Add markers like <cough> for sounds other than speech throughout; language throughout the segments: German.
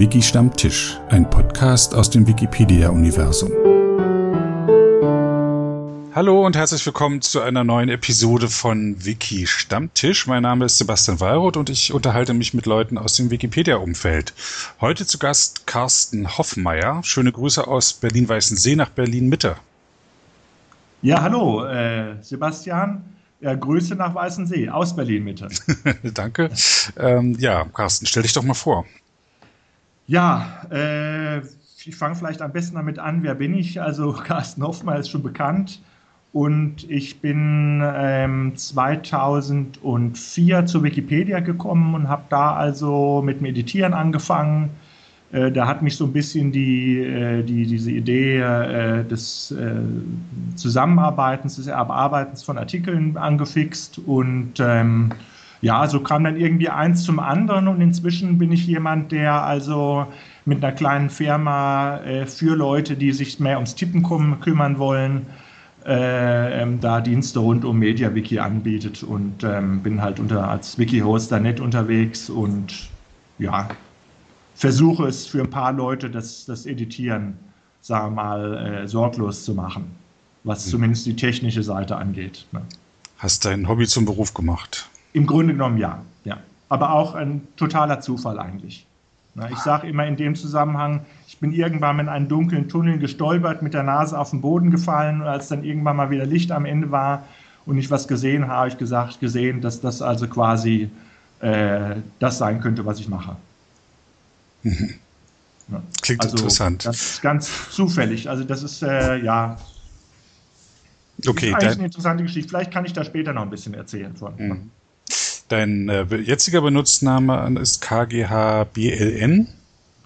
Wiki Stammtisch, ein Podcast aus dem Wikipedia-Universum. Hallo und herzlich willkommen zu einer neuen Episode von Wiki Stammtisch. Mein Name ist Sebastian Wallroth und ich unterhalte mich mit Leuten aus dem Wikipedia-Umfeld. Heute zu Gast Carsten Hoffmeier. Schöne Grüße aus Berlin-Weißensee nach Berlin-Mitte. Ja, hallo, äh, Sebastian. Ja, Grüße nach Weißensee aus Berlin-Mitte. <laughs> Danke. Ähm, ja, Carsten, stell dich doch mal vor. Ja, äh, ich fange vielleicht am besten damit an. Wer bin ich? Also <laughs> Carsten Hoffmann ist schon bekannt. Und ich bin ähm, 2004 zur Wikipedia gekommen und habe da also mit dem Editieren angefangen. Äh, da hat mich so ein bisschen die, äh, die, diese Idee äh, des äh, Zusammenarbeitens, des Erarbeitens von Artikeln angefixt. Und ähm, ja, so kam dann irgendwie eins zum anderen. Und inzwischen bin ich jemand, der also mit einer kleinen Firma äh, für Leute, die sich mehr ums Tippen kümmern wollen, äh, ähm, da Dienste rund um MediaWiki anbietet und ähm, bin halt unter, als Wiki-Hoster nett unterwegs und ja, versuche es für ein paar Leute, das, das Editieren, sagen wir mal, äh, sorglos zu machen, was mhm. zumindest die technische Seite angeht. Ne? Hast dein Hobby zum Beruf gemacht? Im Grunde genommen ja, ja. Aber auch ein totaler Zufall eigentlich. Ich sage immer in dem Zusammenhang, ich bin irgendwann in einen dunklen Tunnel gestolpert, mit der Nase auf den Boden gefallen und als dann irgendwann mal wieder Licht am Ende war und ich was gesehen habe, habe ich gesagt, gesehen, dass das also quasi äh, das sein könnte, was ich mache. Mhm. Ja. Klingt also interessant. Ganz, ganz zufällig. Also das ist äh, ja okay, ist eigentlich eine interessante Geschichte. Vielleicht kann ich da später noch ein bisschen erzählen von. Mhm. Dein äh, jetziger Benutzname ist KGHBLN.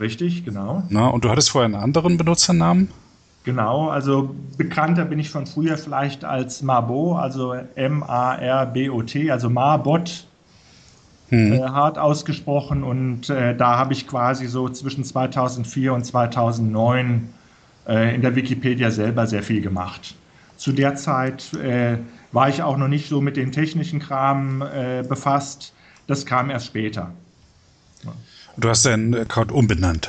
Richtig, genau. Na, und du hattest vorher einen anderen Benutzernamen? Genau, also bekannter bin ich von früher vielleicht als Marbot, also M-A-R-B-O-T, also Marbot, hm. äh, hart ausgesprochen. Und äh, da habe ich quasi so zwischen 2004 und 2009 äh, in der Wikipedia selber sehr viel gemacht. Zu der Zeit äh, war ich auch noch nicht so mit den technischen Kram äh, befasst. Das kam erst später. Du hast deinen Account umbenannt.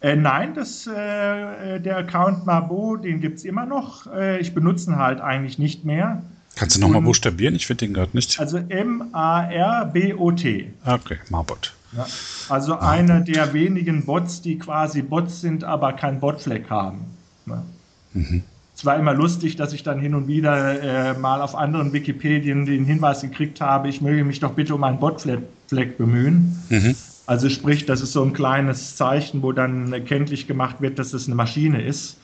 Äh, nein, das, äh, der Account Mabo, den gibt es immer noch. Äh, ich benutze ihn halt eigentlich nicht mehr. Kannst du nochmal buchstabieren? Ich finde den gerade nicht. Also M-A-R-B-O-T. Okay, Marbot. Ja, also Marbot. einer der wenigen Bots, die quasi Bots sind, aber keinen Botfleck haben. Ja. Mhm es war immer lustig, dass ich dann hin und wieder äh, mal auf anderen Wikipedien den Hinweis gekriegt habe, ich möge mich doch bitte um einen Botfleck bemühen. Mhm. Also sprich, das ist so ein kleines Zeichen, wo dann kenntlich gemacht wird, dass es eine Maschine ist.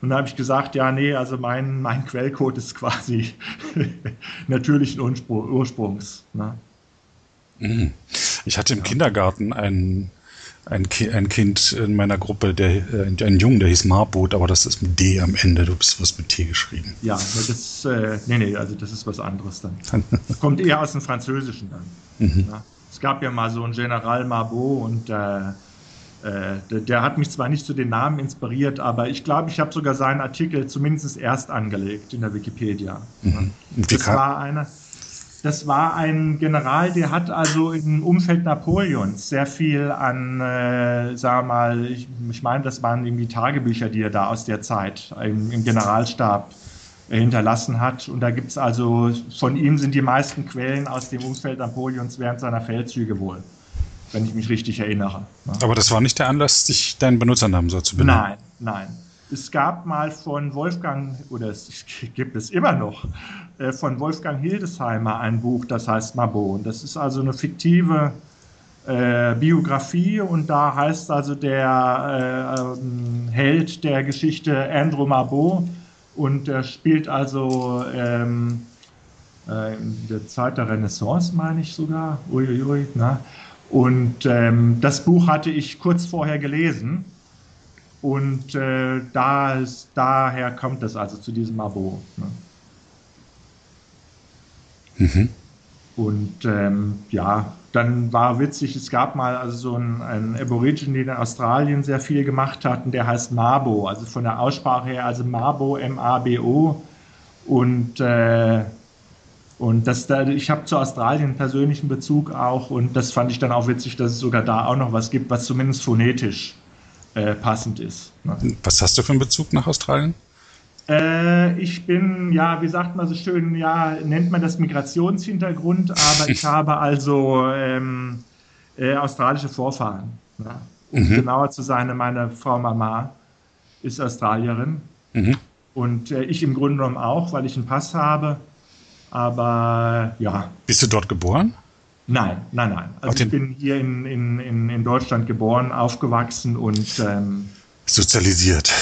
Und da habe ich gesagt, ja, nee, also mein, mein Quellcode ist quasi <laughs> natürlichen Ursprungs. Ne? Mhm. Ich hatte im ja. Kindergarten einen ein, Ki ein Kind in meiner Gruppe, der, äh, ein Jungen, der hieß Marbot, aber das ist mit D am Ende. Du bist was mit T geschrieben. Ja, das, äh, nee, nee, also das ist was anderes dann. <laughs> Das kommt eher aus dem Französischen dann. Mhm. Ja. Es gab ja mal so einen General Marbot und äh, äh, der, der, hat mich zwar nicht zu den Namen inspiriert, aber ich glaube, ich habe sogar seinen Artikel zumindest erst angelegt in der Wikipedia. Mhm. Das war einer das war ein General, der hat also im Umfeld Napoleons sehr viel an, äh, sag mal, ich, ich meine, das waren irgendwie Tagebücher, die er da aus der Zeit im, im Generalstab äh, hinterlassen hat. Und da gibt es also, von ihm sind die meisten Quellen aus dem Umfeld Napoleons während seiner Feldzüge wohl, wenn ich mich richtig erinnere. Ne? Aber das war nicht der Anlass, sich deinen Benutzernamen so zu benennen? Nein, nein. Es gab mal von Wolfgang, oder es <laughs> gibt es immer noch, äh, von Wolfgang Hildesheimer ein Buch, das heißt Mabo. Und das ist also eine fiktive äh, Biografie und da heißt also der äh, ähm, Held der Geschichte Andrew Mabo und er spielt also ähm, äh, in der Zeit der Renaissance, meine ich sogar. Uiuiui, na? Und ähm, das Buch hatte ich kurz vorher gelesen und äh, da ist, daher kommt es also zu diesem Abo. Ne? Mhm. Und ähm, ja, dann war witzig, es gab mal also so einen, einen Aborigine, der in Australien sehr viel gemacht hat, und der heißt Mabo, also von der Aussprache her, also Mabo, M-A-B-O. Und äh, Und das da, ich habe zu Australien einen persönlichen Bezug auch und das fand ich dann auch witzig, dass es sogar da auch noch was gibt, was zumindest phonetisch äh, passend ist. Ne? Was hast du für einen Bezug nach Australien? Äh, ich bin, ja, wie sagt man so schön, ja, nennt man das Migrationshintergrund, aber ich <laughs> habe also ähm, äh, australische Vorfahren. Ja. Um mhm. genauer zu sein, meine Frau Mama ist Australierin. Mhm. Und äh, ich im Grunde genommen auch, weil ich einen Pass habe. Aber ja. Bist du dort geboren? Nein, nein, nein. Also ich bin hier in, in, in, Deutschland geboren, aufgewachsen und ähm, sozialisiert.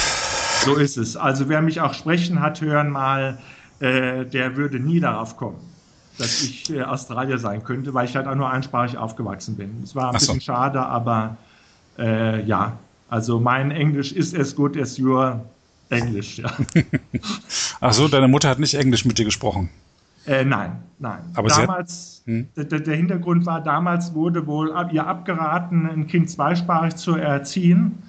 So ist es. Also wer mich auch sprechen hat hören mal, äh, der würde nie darauf kommen, dass ich äh, Australier sein könnte, weil ich halt auch nur einsprachig aufgewachsen bin. Es war ein so. bisschen schade, aber äh, ja, also mein Englisch ist as good as your Englisch, ja. <laughs> Ach so, deine Mutter hat nicht Englisch mit dir gesprochen? Äh, nein, nein. Aber damals, hm? der, der, Hintergrund war, damals wurde wohl ihr abgeraten, ein Kind zweisprachig zu erziehen.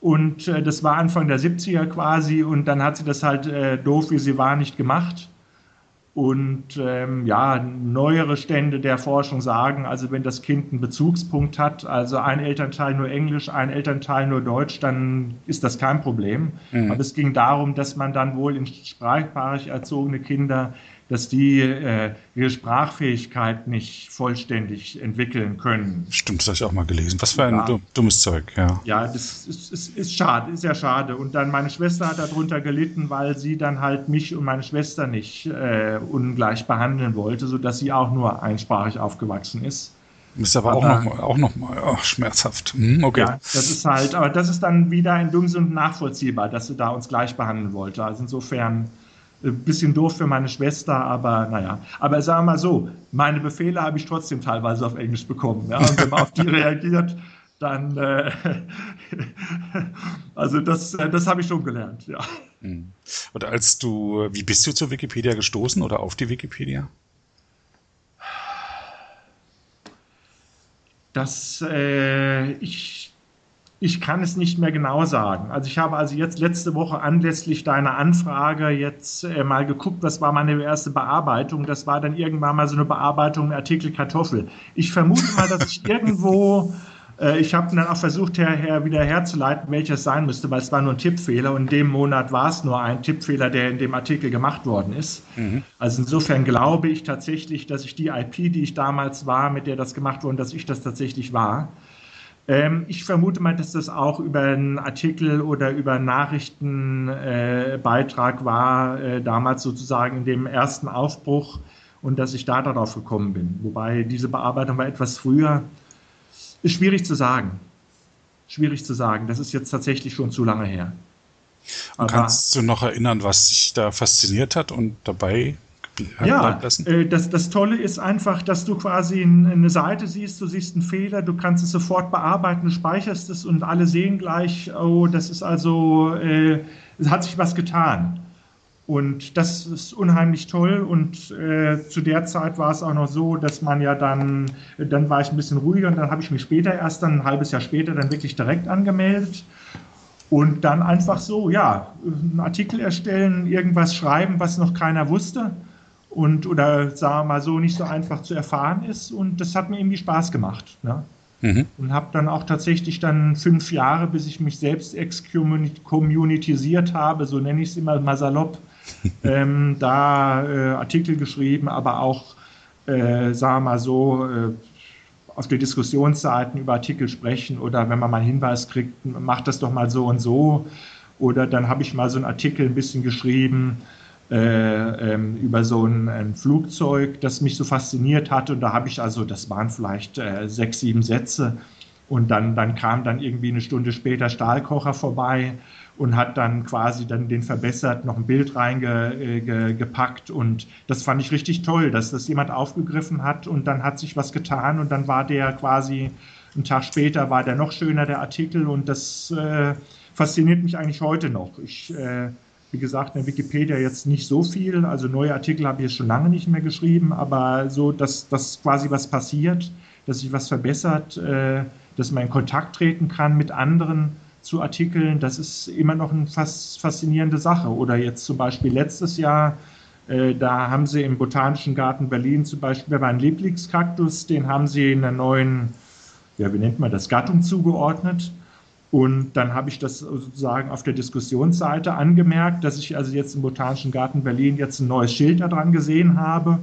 Und äh, das war Anfang der 70er quasi. Und dann hat sie das halt äh, doof, wie sie war, nicht gemacht. Und ähm, ja, neuere Stände der Forschung sagen, also wenn das Kind einen Bezugspunkt hat, also ein Elternteil nur Englisch, ein Elternteil nur Deutsch, dann ist das kein Problem. Mhm. Aber es ging darum, dass man dann wohl in sprachsprachig erzogene Kinder dass die äh, ihre Sprachfähigkeit nicht vollständig entwickeln können. Stimmt, das habe ich auch mal gelesen. Was für ein ja. dummes Zeug, ja. Ja, das ist, ist, ist schade, ist ja schade. Und dann meine Schwester hat darunter gelitten, weil sie dann halt mich und meine Schwester nicht äh, ungleich behandeln wollte, sodass sie auch nur einsprachig aufgewachsen ist. Ist aber, aber auch noch, auch noch mal oh, schmerzhaft. Hm, okay. Ja, das ist halt, aber das ist dann wieder in Dummsund nachvollziehbar, dass sie da uns gleich behandeln wollte. Also insofern ein bisschen doof für meine Schwester, aber naja. Aber sagen wir mal so, meine Befehle habe ich trotzdem teilweise auf Englisch bekommen. Ja? Und wenn man auf die <laughs> reagiert, dann, äh, <laughs> also das, äh, das habe ich schon gelernt, ja. Hm. Und als du, wie bist du zur Wikipedia gestoßen oder auf die Wikipedia? Das, äh, ich ich kann es nicht mehr genau sagen. Also ich habe also jetzt letzte Woche anlässlich deiner Anfrage jetzt äh, mal geguckt, was war meine erste Bearbeitung. Das war dann irgendwann mal so eine Bearbeitung Artikel Kartoffel. Ich vermute mal, dass ich <laughs> irgendwo, äh, ich habe dann auch versucht, her, her, wieder herzuleiten, welches sein müsste, weil es war nur ein Tippfehler und in dem Monat war es nur ein Tippfehler, der in dem Artikel gemacht worden ist. Mhm. Also insofern glaube ich tatsächlich, dass ich die IP, die ich damals war, mit der das gemacht wurde, dass ich das tatsächlich war. Ähm, ich vermute mal, dass das auch über einen Artikel oder über einen Nachrichtenbeitrag äh, war, äh, damals sozusagen in dem ersten Aufbruch und dass ich da darauf gekommen bin. Wobei diese Bearbeitung war etwas früher. Ist schwierig zu sagen. Schwierig zu sagen. Das ist jetzt tatsächlich schon zu lange her. Aber, kannst du noch erinnern, was dich da fasziniert hat und dabei ja, äh, das, das Tolle ist einfach, dass du quasi eine Seite siehst, du siehst einen Fehler, du kannst es sofort bearbeiten, speicherst es und alle sehen gleich, oh, das ist also, äh, es hat sich was getan. Und das ist unheimlich toll. Und äh, zu der Zeit war es auch noch so, dass man ja dann, dann war ich ein bisschen ruhiger und dann habe ich mich später, erst dann ein halbes Jahr später, dann wirklich direkt angemeldet. Und dann einfach so, ja, einen Artikel erstellen, irgendwas schreiben, was noch keiner wusste und oder sagen wir mal so nicht so einfach zu erfahren ist und das hat mir irgendwie Spaß gemacht. Ne? Mhm. Und habe dann auch tatsächlich dann fünf Jahre, bis ich mich selbst exkommunitisiert habe, so nenne ich es immer mal salopp, <laughs> ähm, da äh, Artikel geschrieben, aber auch, äh, sagen wir mal so, äh, auf den Diskussionsseiten über Artikel sprechen oder wenn man mal einen Hinweis kriegt, macht das doch mal so und so. Oder dann habe ich mal so einen Artikel ein bisschen geschrieben, äh, ähm, über so ein, ein, Flugzeug, das mich so fasziniert hatte. Und da habe ich also, das waren vielleicht äh, sechs, sieben Sätze. Und dann, dann kam dann irgendwie eine Stunde später Stahlkocher vorbei und hat dann quasi dann den verbessert, noch ein Bild reingepackt. Äh, und das fand ich richtig toll, dass das jemand aufgegriffen hat und dann hat sich was getan und dann war der quasi, einen Tag später war der noch schöner, der Artikel. Und das äh, fasziniert mich eigentlich heute noch. Ich äh, wie gesagt, in der Wikipedia jetzt nicht so viel. Also neue Artikel habe ich jetzt schon lange nicht mehr geschrieben, aber so, dass, dass quasi was passiert, dass sich was verbessert, äh, dass man in Kontakt treten kann mit anderen zu Artikeln, das ist immer noch eine fast faszinierende Sache. Oder jetzt zum Beispiel letztes Jahr Äh, da haben sie im Botanischen Garten Berlin zum Beispiel meinen Lieblingskaktus, den haben sie in einer neuen, ja, wie nennt man das, Gattung zugeordnet. Und dann habe ich das sozusagen auf der Diskussionsseite angemerkt, dass ich also jetzt im Botanischen Garten Berlin jetzt ein neues Schild da dran gesehen habe.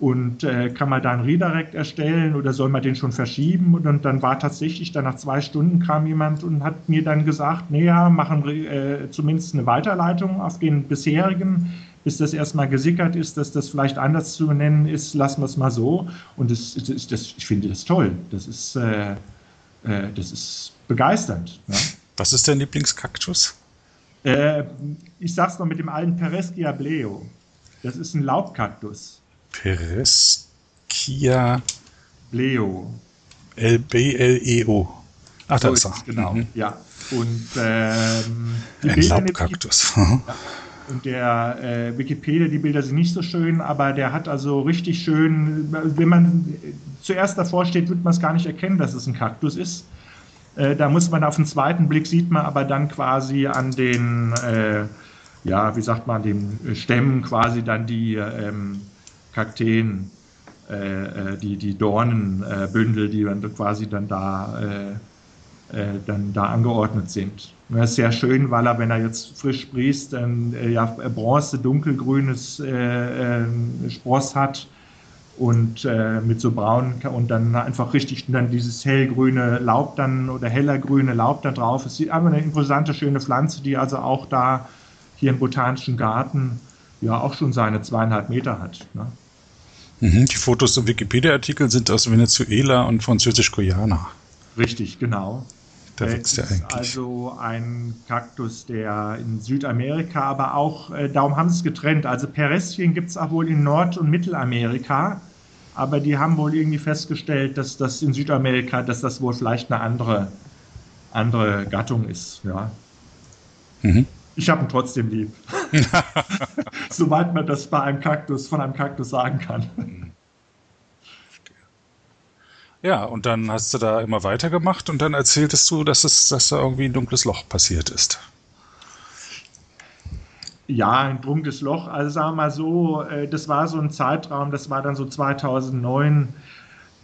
Und äh, kann man da einen Redirect erstellen oder soll man den schon verschieben? Und, und, dann war tatsächlich, dann nach zwei Stunden kam jemand und hat mir dann gesagt, naja, machen äh, zumindest eine Weiterleitung auf den bisherigen bis das erstmal gesickert ist, dass das vielleicht anders zu nennen ist, lassen wir es mal so. Und das, das, das, ich finde das toll. Das ist, äh, äh, das ist begeisternd. Ja. Was ist dein Lieblingskaktus? Äh, ich sag's mal mit dem alten Pereskia bleo. Das ist ein Laubkaktus. Pereskia bleo. L-B-L-E-O. Ach, so da ist er. Genau, mhm. ja. Und ähm, die ein Laubkaktus. Ja. Und der äh, Wikipedia, die Bilder sind nicht so schön, aber der hat also richtig schön, wenn man zuerst davor steht, wird man es gar nicht erkennen, dass es ein Kaktus ist. Äh, da muss man auf den zweiten Blick sieht man aber dann quasi an den, äh, ja, wie sagt man, den Stämmen quasi dann die ähm, Kakteen, äh, äh, die, die Dornenbündel, die dann quasi dann da, dann da angeordnet sind. Das ist sehr schön, weil er, wenn er jetzt frisch sprießt, äh, ja, bronze, dunkelgrünes Spross hat und äh, mit so braun und dann einfach richtig dann dieses hellgrüne Laub dann oder heller grüne Laub da drauf. Es sieht einfach eine imposante, schöne Pflanze, die also auch da hier im Botanischen Garten ja auch schon seine zweieinhalb Meter hat. Ne? Mhm, die Fotos im Wikipedia-Artikel sind aus Venezuela und Französisch-Guyana. Richtig, genau. Da wächst er eigentlich. Also ein Kaktus, der in Südamerika, aber auch, äh, darum haben sie es getrennt. Also Peresschen gibt es auch wohl in Nord- und Mittelamerika, aber die haben wohl irgendwie festgestellt, dass das in Südamerika, dass das wohl vielleicht eine andere, andere Gattung ist. Ja. Mhm. Ich habe ihn trotzdem lieb. <laughs> Soweit man das bei einem Kaktus, von einem Kaktus sagen kann. Ja, und dann hast du da immer weitergemacht und dann erzähltest du, dass, es, dass da irgendwie ein dunkles Loch passiert ist. Ja, ein dunkles Loch. Also sagen wir mal so, äh, das war so ein Zeitraum, das war dann so 2009.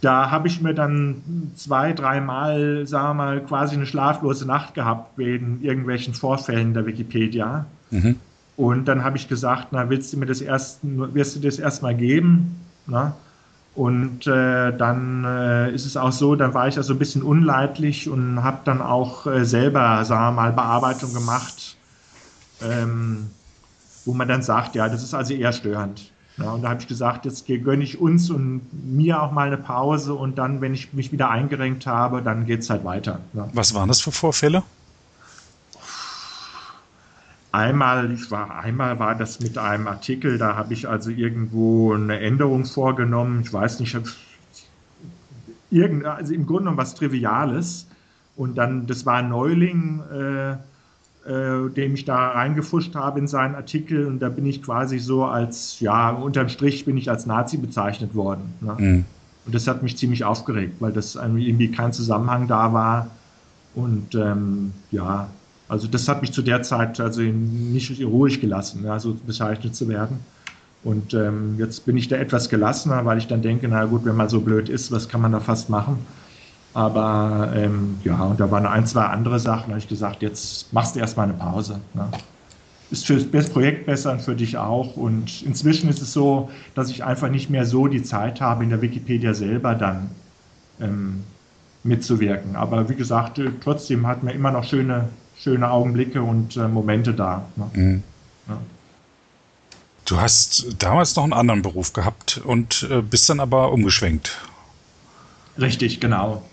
Da habe ich mir dann zwei, dreimal, sagen wir mal, quasi eine schlaflose Nacht gehabt wegen irgendwelchen Vorfällen der Wikipedia. Mhm. Und dann habe ich gesagt, na, willst du mir das erst, wirst du das erstmal geben? Na? Und äh, dann äh, ist es auch so, dann war ich also ein bisschen unleidlich und habe dann auch äh, selber, sagen wir mal, Bearbeitung gemacht, ähm, wo man dann sagt, ja, das ist also eher störend. Ja, und da habe ich gesagt, jetzt gönne ich uns und mir auch mal eine Pause und dann, wenn ich mich wieder eingerenkt habe, dann geht es halt weiter. Ja. Was waren das für Vorfälle? Einmal, ich war, einmal war das mit einem Artikel, da habe ich also irgendwo eine Änderung vorgenommen. Ich weiß nicht, irgend, also im Grunde genommen was Triviales. Und dann, das war ein Neuling, äh, äh, dem ich da reingefuscht habe in seinen Artikel. Und da bin ich quasi so als, ja, unterm Strich bin ich als Nazi bezeichnet worden. Ne? Mhm. Und das hat mich ziemlich aufgeregt, weil das irgendwie kein Zusammenhang da war. Und ähm, ja, also das hat mich zu der Zeit also nicht ruhig gelassen, ja, so bezeichnet zu werden. Und ähm, jetzt bin ich da etwas gelassener, weil ich dann denke, na gut, wenn man so blöd ist, was kann man da fast machen? Aber ähm, ja, und da waren ein, zwei andere Sachen, da habe ich gesagt, jetzt machst du erstmal eine Pause. Ne? Ist für das Projekt besser und für dich auch. Und inzwischen ist es so, dass ich einfach nicht mehr so die Zeit habe, in der Wikipedia selber dann ähm, mitzuwirken. Aber wie gesagt, trotzdem hat man immer noch schöne schöne Augenblicke und äh, Momente da. Ne? Mhm. Ja. Du hast damals noch einen anderen Beruf gehabt und äh, bist dann aber umgeschwenkt. Richtig, genau.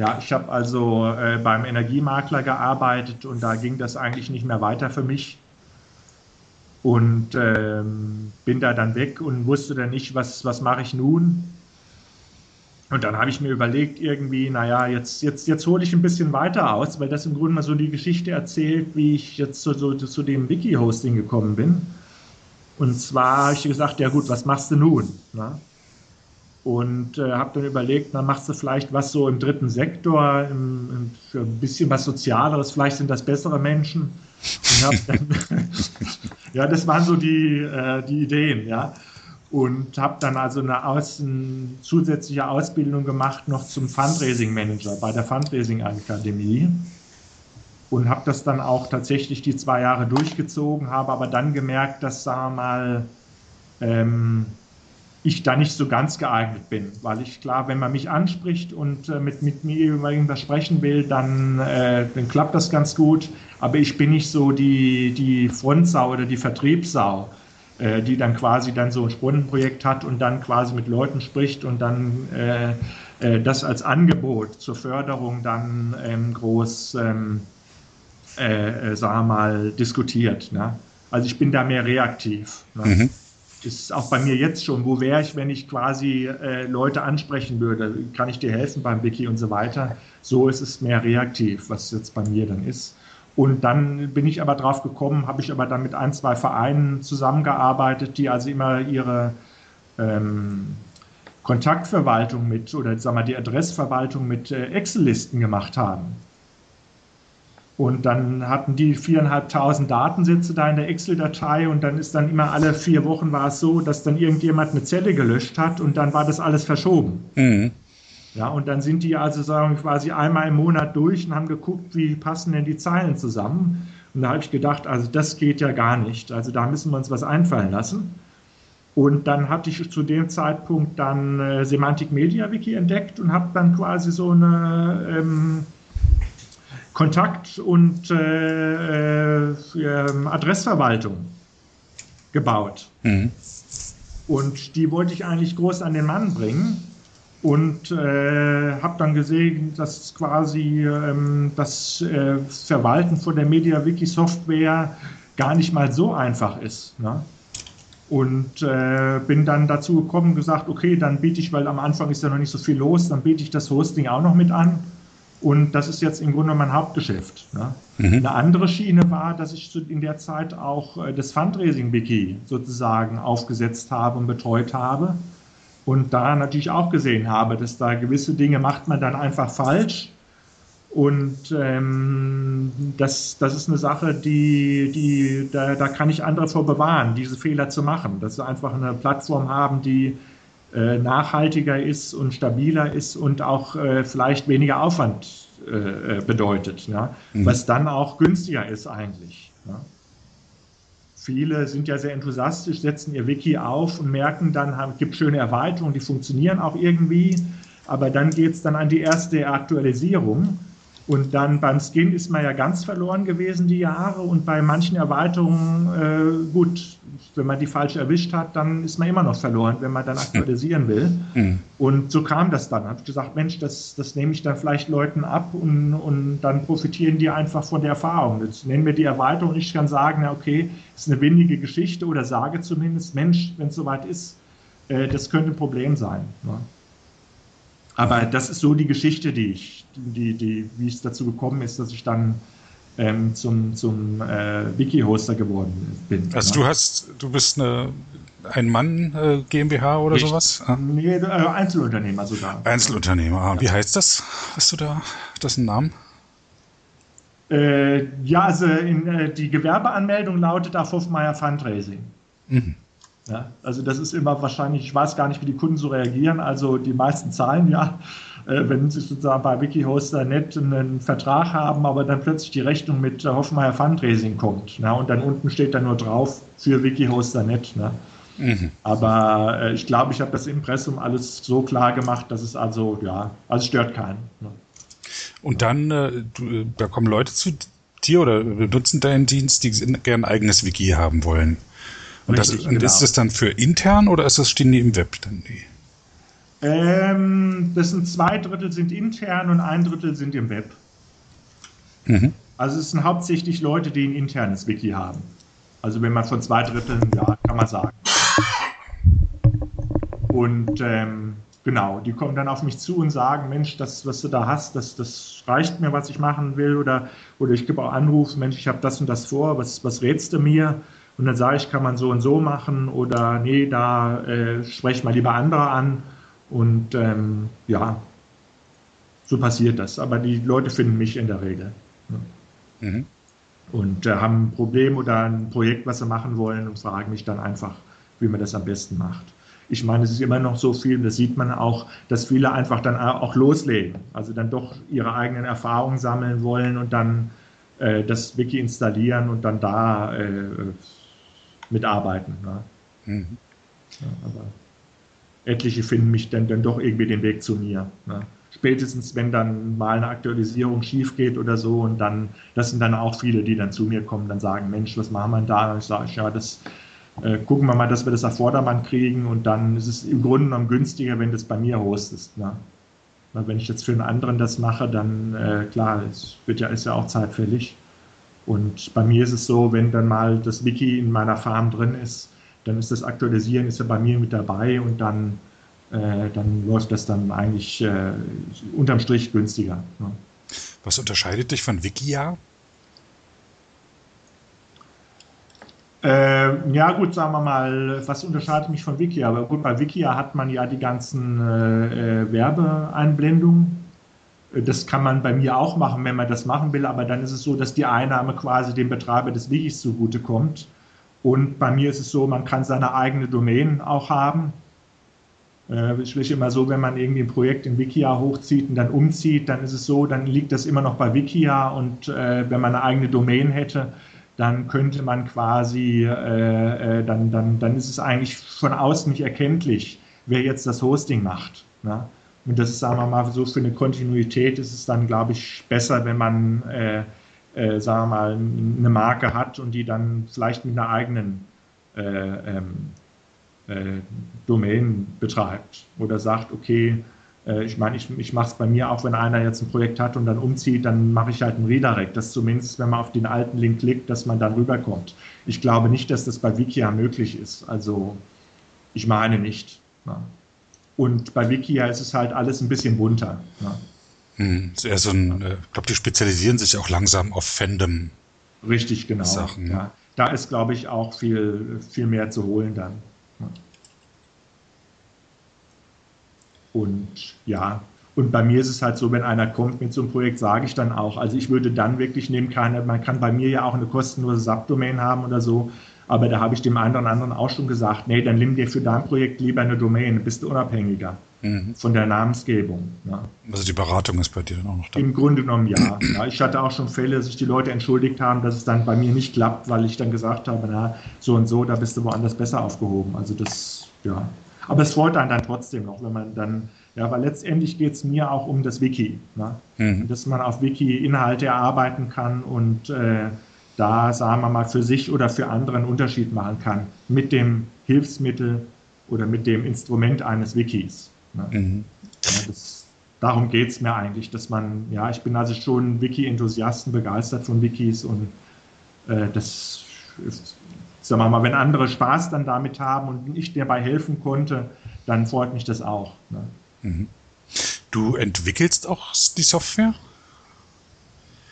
Ja, ich habe also äh, beim Energiemakler gearbeitet und da ging das eigentlich nicht mehr weiter für mich. Und ähm, bin da dann weg und wusste dann nicht, was, was mache ich nun. Und dann habe ich mir überlegt, irgendwie, naja, jetzt, jetzt, jetzt hole ich ein bisschen weiter aus, weil das im Grunde mal so die Geschichte erzählt, wie ich jetzt zu, so, zu dem Wiki-Hosting gekommen bin. Und zwar habe ich gesagt, ja gut, was machst du nun? Na? Und äh, habe dann überlegt, dann machst du vielleicht was so im dritten Sektor, im, im, für ein bisschen was Sozialeres, vielleicht sind das bessere Menschen. Dann, <laughs> ja, das waren so die, äh, die Ideen, ja. Und habe dann also eine, Aus, eine zusätzliche Ausbildung gemacht noch zum Fundraising Manager bei der Fundraising Akademie und habe das dann auch tatsächlich die zwei Jahre durchgezogen, habe aber dann gemerkt, dass, sagen wir mal, ähm, ich da nicht so ganz geeignet bin, weil ich klar, wenn man mich anspricht und äh, mit, mit mir über irgendwas sprechen will, dann, äh, dann klappt das ganz gut, aber ich bin nicht so die, die Frontsau oder die Vertriebssau, äh, die dann quasi dann so ein Spendenprojekt hat und dann quasi mit Leuten spricht und dann äh, äh, das als Angebot zur Förderung dann ähm, groß ähm, äh, äh, sagen wir mal, diskutiert. Ne? Also ich bin da mehr reaktiv. Ne? Mhm. Das ist auch bei mir jetzt schon. Wo wäre ich, wenn ich quasi äh, Leute ansprechen würde? Kann ich dir helfen beim Wiki und so weiter? So ist es mehr reaktiv, was jetzt bei mir dann ist. Und dann bin ich aber drauf gekommen, habe ich aber dann mit ein, zwei Vereinen zusammengearbeitet, die also immer ihre ähm, Kontaktverwaltung mit oder sagen wir die Adressverwaltung mit äh, Excel-Listen gemacht haben. Und dann hatten die viereinhalbtausend Datensätze da in der Excel-Datei und dann ist dann immer alle vier Wochen war es so, dass dann irgendjemand eine Zelle gelöscht hat und dann war das alles verschoben. Mhm. Ja, und dann sind die also sagen quasi einmal im Monat durch und haben geguckt, wie passen denn die Zeilen zusammen. Und da habe ich gedacht, also das geht ja gar nicht. Also da müssen wir uns was einfallen lassen. Und dann hatte ich zu dem Zeitpunkt dann äh, Semantic Media Wiki entdeckt und habe dann quasi so eine ähm, Kontakt- und äh, äh, Adressverwaltung gebaut. Mhm. Und die wollte ich eigentlich groß an den Mann bringen und äh, habe dann gesehen, dass quasi ähm, das äh, Verwalten von der MediaWiki-Software gar nicht mal so einfach ist. Ne? Und äh, bin dann dazu gekommen und gesagt, okay, dann biete ich, weil am Anfang ist ja noch nicht so viel los, dann biete ich das Hosting auch noch mit an und das ist jetzt im Grunde mein Hauptgeschäft. Ne? Mhm. Eine andere Schiene war, dass ich in der Zeit auch äh, das Fundraising-Wiki sozusagen aufgesetzt habe und betreut habe. Und da natürlich auch gesehen habe, dass da gewisse Dinge macht man dann einfach falsch. Und ähm, das, das ist eine Sache, die, die, da, da kann ich andere vor bewahren, diese Fehler zu machen. Dass sie einfach eine Plattform haben, die äh, nachhaltiger ist und stabiler ist und auch äh, vielleicht weniger Aufwand äh, äh bedeutet, ja? Mhm. was dann auch günstiger ist eigentlich. Ja? Viele sind ja sehr enthusiastisch, setzen ihr Wiki auf und merken dann, es gibt schöne Erweiterungen, die funktionieren auch irgendwie, aber dann geht es dann an die erste Aktualisierung und dann beim Skin ist man ja ganz verloren gewesen die Jahre und bei manchen Erweiterungen, äh, gut, wenn man die falsch erwischt hat, dann ist man immer noch verloren, wenn man dann aktualisieren will. Mhm. Und so kam das dann. Habe ich gesagt, Mensch, das, das nehme ich dann vielleicht Leuten ab und, und dann profitieren die einfach von der Erfahrung. Jetzt nennen wir die Erweiterung. Ich kann sagen, na okay, ist eine windige Geschichte oder sage zumindest, Mensch, wenn es soweit ist, äh, das könnte ein Problem sein. Ne? Aber das ist so die Geschichte, die ich, die, die, wie es dazu gekommen ist, dass ich dann ähm, zum, zum äh, Wiki-Hoster geworden bin. Also du hast, du bist eine ein Mann äh, GmbH oder Richtig. sowas? Ah. Nee, äh, Einzelunternehmer sogar. Einzelunternehmer, ah, ja. wie heißt das? Hast du da das einen Namen? Äh, ja, also in, äh, die Gewerbeanmeldung lautet auf Hofmeier Fundraising. Mhm. Ja, also das ist immer wahrscheinlich, ich weiß gar nicht, wie die Kunden so reagieren. Also die meisten zahlen ja, wenn sie sozusagen bei WikiHoster nicht einen Vertrag haben, aber dann plötzlich die Rechnung mit Hoffmeier Fundraising kommt. Ne? Und dann unten steht dann nur drauf für WikiHoster net. Ne? Mhm. Aber äh, ich glaube, ich habe das Impressum alles so klar gemacht, dass es also, ja, also stört keinen. Ne? Und dann, äh, du, da kommen Leute zu dir oder benutzen deinen Dienst, die gerne ein eigenes Wiki haben wollen. Und, Richtig, das, und genau. ist das dann für intern oder ist das, stehen die im Web dann die? Ähm, das sind zwei Drittel sind intern und ein Drittel sind im Web. Mhm. Also es sind hauptsächlich Leute, die ein internes Wiki haben. Also wenn man von zwei Dritteln, ja, kann man sagen. Und ähm, genau, die kommen dann auf mich zu und sagen, Mensch, das, was du da hast, das, das reicht mir, was ich machen will. Oder, oder ich gebe auch Anruf, Mensch, ich habe das und das vor, was, was rätst du mir? Und dann sage ich, kann man so und so machen oder nee, da äh, spreche mal lieber andere an. Und ähm, ja, so passiert das. Aber die Leute finden mich in der Regel. Ne? Mhm. Und äh, haben ein Problem oder ein Projekt, was sie machen wollen und fragen mich dann einfach, wie man das am besten macht. Ich meine, es ist immer noch so viel, das sieht man auch, dass viele einfach dann auch loslegen, also dann doch ihre eigenen Erfahrungen sammeln wollen und dann äh, das Wiki installieren und dann da äh, mitarbeiten. Ne? Mhm. Ja, aber etliche finden mich dann, dann doch irgendwie den Weg zu mir. Ne? Spätestens, wenn dann mal eine Aktualisierung schief geht oder so und dann, das sind dann auch viele, die dann zu mir kommen, dann sagen, Mensch, was machen wir da? Und ich sage, ja, das äh, gucken wir mal, dass wir das auf Vordermann kriegen und dann ist es im Grunde genommen günstiger, wenn du es bei mir hostest. Ne? Weil wenn ich jetzt für einen anderen das mache, dann äh, klar, es wird ja, ist ja auch zeitfällig. Und bei mir ist es so, wenn dann mal das Wiki in meiner Farm drin ist, dann ist das Aktualisieren ist ja bei mir mit dabei und dann, äh, dann läuft das dann eigentlich äh, unterm Strich günstiger. Ne? Was unterscheidet dich von Wikia? Äh, ja, gut, sagen wir mal, was unterscheidet mich von Wikia? Aber gut, bei Wikia hat man ja die ganzen äh, äh Werbeeinblendungen. Das kann man bei mir auch machen, wenn man das machen will, aber dann ist es so, dass die Einnahme quasi dem Betreiber des Wikis zugutekommt. Und bei mir ist es so, man kann seine eigene Domain auch haben. Äh, sprich immer so, wenn man irgendwie ein Projekt in Wikia hochzieht und dann umzieht, dann ist es so, dann liegt das immer noch bei Wikia und äh, wenn man eine eigene Domain hätte, dann könnte man quasi, äh, äh, dann, dann, dann ist es eigentlich von außen nicht erkenntlich, wer jetzt das Hosting macht. Ne? Und das ist, sagen wir mal, so für eine Kontinuität ist es dann, glaube ich, besser, wenn man, äh, sagen wir mal, eine Marke hat und die dann vielleicht mit einer eigenen äh, ähm, äh, Domain betreibt oder sagt, okay, äh, ich meine, ich, ich mache es bei mir auch, wenn einer jetzt ein Projekt hat und dann umzieht, dann mache ich halt ein Redirect, dass zumindest, wenn man auf den alten Link klickt, dass man dann rüberkommt. Ich glaube nicht, dass das bei Wikia möglich ist. Also ich meine nicht. Ja. Und bei Wikia ist es halt alles ein bisschen bunter. Ja. Hm, eher so ein, äh, ich glaube, die spezialisieren sich auch langsam auf Fandom. Richtig, genau. Sachen. Ja. Da ist, glaube ich, auch viel, viel mehr zu holen dann. Ja. Und ja, und bei mir ist es halt so, wenn einer kommt mit so einem Projekt, sage ich dann auch. Also ich würde dann wirklich nehmen, keine, man kann bei mir ja auch eine kostenlose Subdomain haben oder so, aber da habe ich dem einen oder anderen auch schon gesagt, nee, dann nimm dir für dein Projekt lieber eine Domain, bist du unabhängiger mhm. von der Namensgebung. Ja. Also die Beratung ist bei dir dann auch noch da? Im Grunde genommen ja. ja. Ich hatte auch schon Fälle, dass sich die Leute entschuldigt haben, dass es dann bei mir nicht klappt, weil ich dann gesagt habe, na, so und so, da bist du woanders besser aufgehoben. Also das, ja. Aber es freut einen dann trotzdem noch, wenn man dann, ja, weil letztendlich geht es mir auch um das Wiki, ne? mhm. dass man auf Wiki Inhalte erarbeiten kann und äh, da, sagen wir mal, für sich oder für andere einen Unterschied machen kann mit dem Hilfsmittel oder mit dem Instrument eines Wikis. Ne? Mhm. Ja, das, darum geht es mir eigentlich, dass man, ja, ich bin also schon Wiki-Enthusiasten, begeistert von Wikis und äh, das ist sagen wir mal, wenn andere Spaß dann damit haben und ich dabei helfen konnte, dann freut mich das auch. Ne? Mhm. Du entwickelst auch die Software?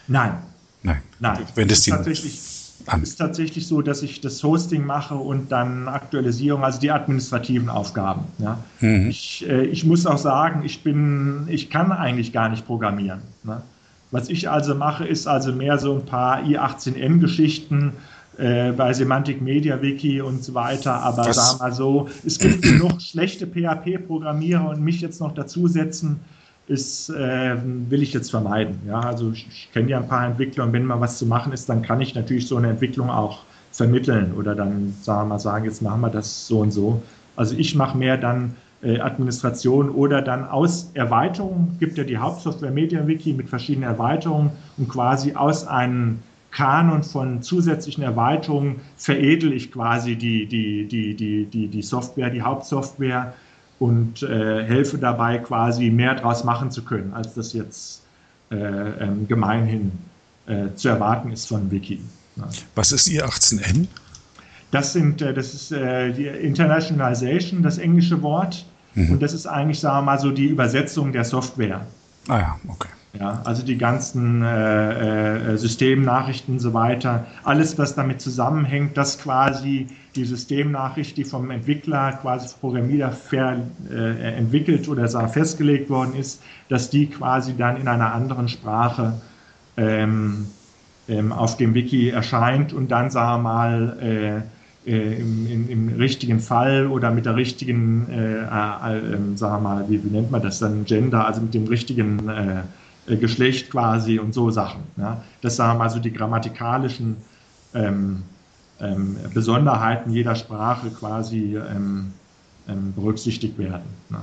Nein. Nein. Nein. Wenn das tatsächlich an. ist tatsächlich so, dass ich das Hosting mache und dann Aktualisierung, also die administrativen Aufgaben. Ja. Mhm. Ich, äh, ich muss auch sagen, ich bin, ich kann eigentlich gar nicht programmieren. Ne? Was ich also mache, ist also mehr so ein paar i18n-Geschichten, äh, bei Semantic Media Wiki und so weiter. Aber Was? sagen wir mal so, es gibt genug schlechte PHP-Programmierer und mich jetzt noch dazusetzen, ist, äh, will ich jetzt vermeiden. Ja, also ich, ich kenne ja ein paar Entwickler und wenn mal was zu machen ist, dann kann ich natürlich so eine Entwicklung auch vermitteln oder dann sagen wir mal sagen, jetzt machen wir das so und so. Also ich mache mehr dann äh, Administration oder dann aus Erweiterungen, gibt ja die Hauptsoftware Media Wiki mit verschiedenen Erweiterungen und quasi aus einem Kanon von zusätzlichen Erweiterungen veredel ich quasi die, die, die, die, die, die Software, die Hauptsoftware und äh, helfe dabei quasi mehr draus machen zu können, als das jetzt äh, ähm, gemeinhin äh, zu erwarten ist von Wiki. Ja. Was ist Ihr 18N? Das, sind, äh, das ist äh, die Internationalization, das englische Wort. Mhm. Und das ist eigentlich, sagen wir mal, so die Übersetzung der Software. Ah ja, okay. Ja, also die ganzen äh, äh, Systemnachrichten und so weiter, alles, was damit zusammenhängt, dass quasi die Systemnachricht, die vom Entwickler, quasi vom Programmierer ver, äh, entwickelt oder festgelegt worden ist, dass die quasi dann in einer anderen Sprache ähm, ähm, auf dem Wiki erscheint und dann, sagen wir mal, äh, äh im, im, im, richtigen Fall oder mit der richtigen, sagen wir mal, wie, wie, nennt man das dann, Gender, also mit dem richtigen Geschlecht quasi und so Sachen. Ja? Das sagen wir mal so die grammatikalischen ähm, ähm, Besonderheiten jeder Sprache quasi ähm, ähm berücksichtigt werden. Ne?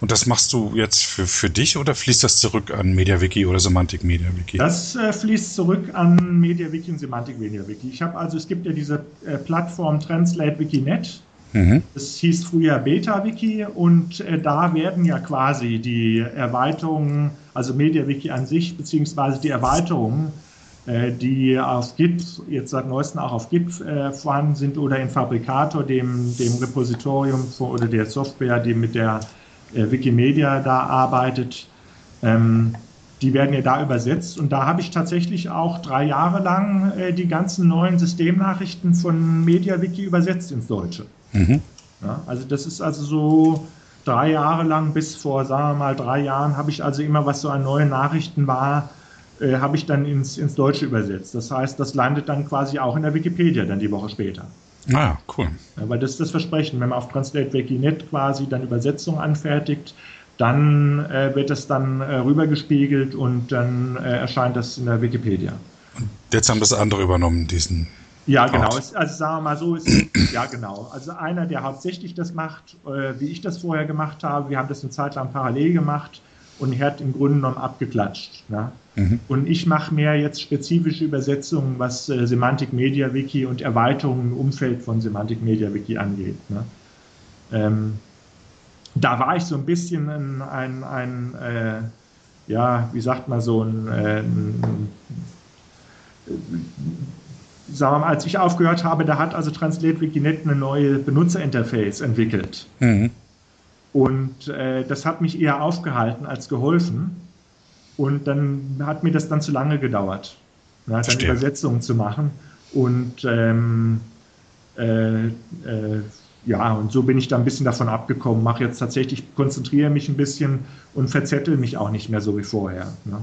Und das machst du jetzt für, für dich oder fließt das zurück an MediaWiki oder Semantic MediaWiki? Das äh, fließt zurück an MediaWiki und Semantic MediaWiki. Ich habe also, es gibt ja diese äh, Plattform Translate Wikinet. Mhm. Das hieß früher BetaWiki und äh, da werden ja quasi die Erweiterungen, also MediaWiki an sich, beziehungsweise die Erweiterungen, äh, die auf Git, jetzt seit neuestem auch auf Git äh, vorhanden sind oder in Fabricator, dem, dem Repositorium oder der Software, die mit der äh, Wikimedia da arbeitet, ähm, die werden ja da übersetzt. Und da habe ich tatsächlich auch drei Jahre lang äh, die ganzen neuen Systemnachrichten von MediaWiki übersetzt ins Deutsche. Mhm. Ja, also das ist also so drei Jahre lang bis vor, sagen wir mal, drei Jahren habe ich also immer, was so an neuen Nachrichten war, äh, habe ich dann ins, ins Deutsche übersetzt. Das heißt, das landet dann quasi auch in der Wikipedia dann die Woche später. Ah, cool. Ja, weil das ist das Versprechen. Wenn man auf TranslateWiki.net quasi dann Übersetzung anfertigt, dann äh, wird es dann äh, rübergespiegelt und dann äh, erscheint das in der Wikipedia. Und jetzt haben das andere übernommen, diesen ja, genau. Also sagen wir mal so, ist, <clears throat> ja genau. Also einer, der hauptsächlich das macht, äh, wie ich das vorher gemacht habe, wir haben das eine Zeit lang parallel gemacht und er hat im Grunde genommen abgeklatscht. Ne? Mhm. Und ich mache mehr jetzt spezifische Übersetzungen, was äh, Semantic Media Wiki und Erweiterungen im Umfeld von Semantic Media Wiki angeht. Ne? Ähm, da war ich so ein bisschen ein, ein, ein äh, ja, wie sagt man so, ein, äh, ein sagen mal, als ich aufgehört habe, da hat also Translate Wikinet eine neue Benutzerinterface entwickelt. Mhm. Und äh, das hat mich eher aufgehalten als geholfen. Und dann hat mir das dann zu lange gedauert, ne, dann Übersetzungen zu machen. Und ähm, äh, äh, ja, und so bin ich da ein bisschen davon abgekommen. Mache jetzt tatsächlich, konzentriere mich ein bisschen und verzettel mich auch nicht mehr so wie vorher. Ne?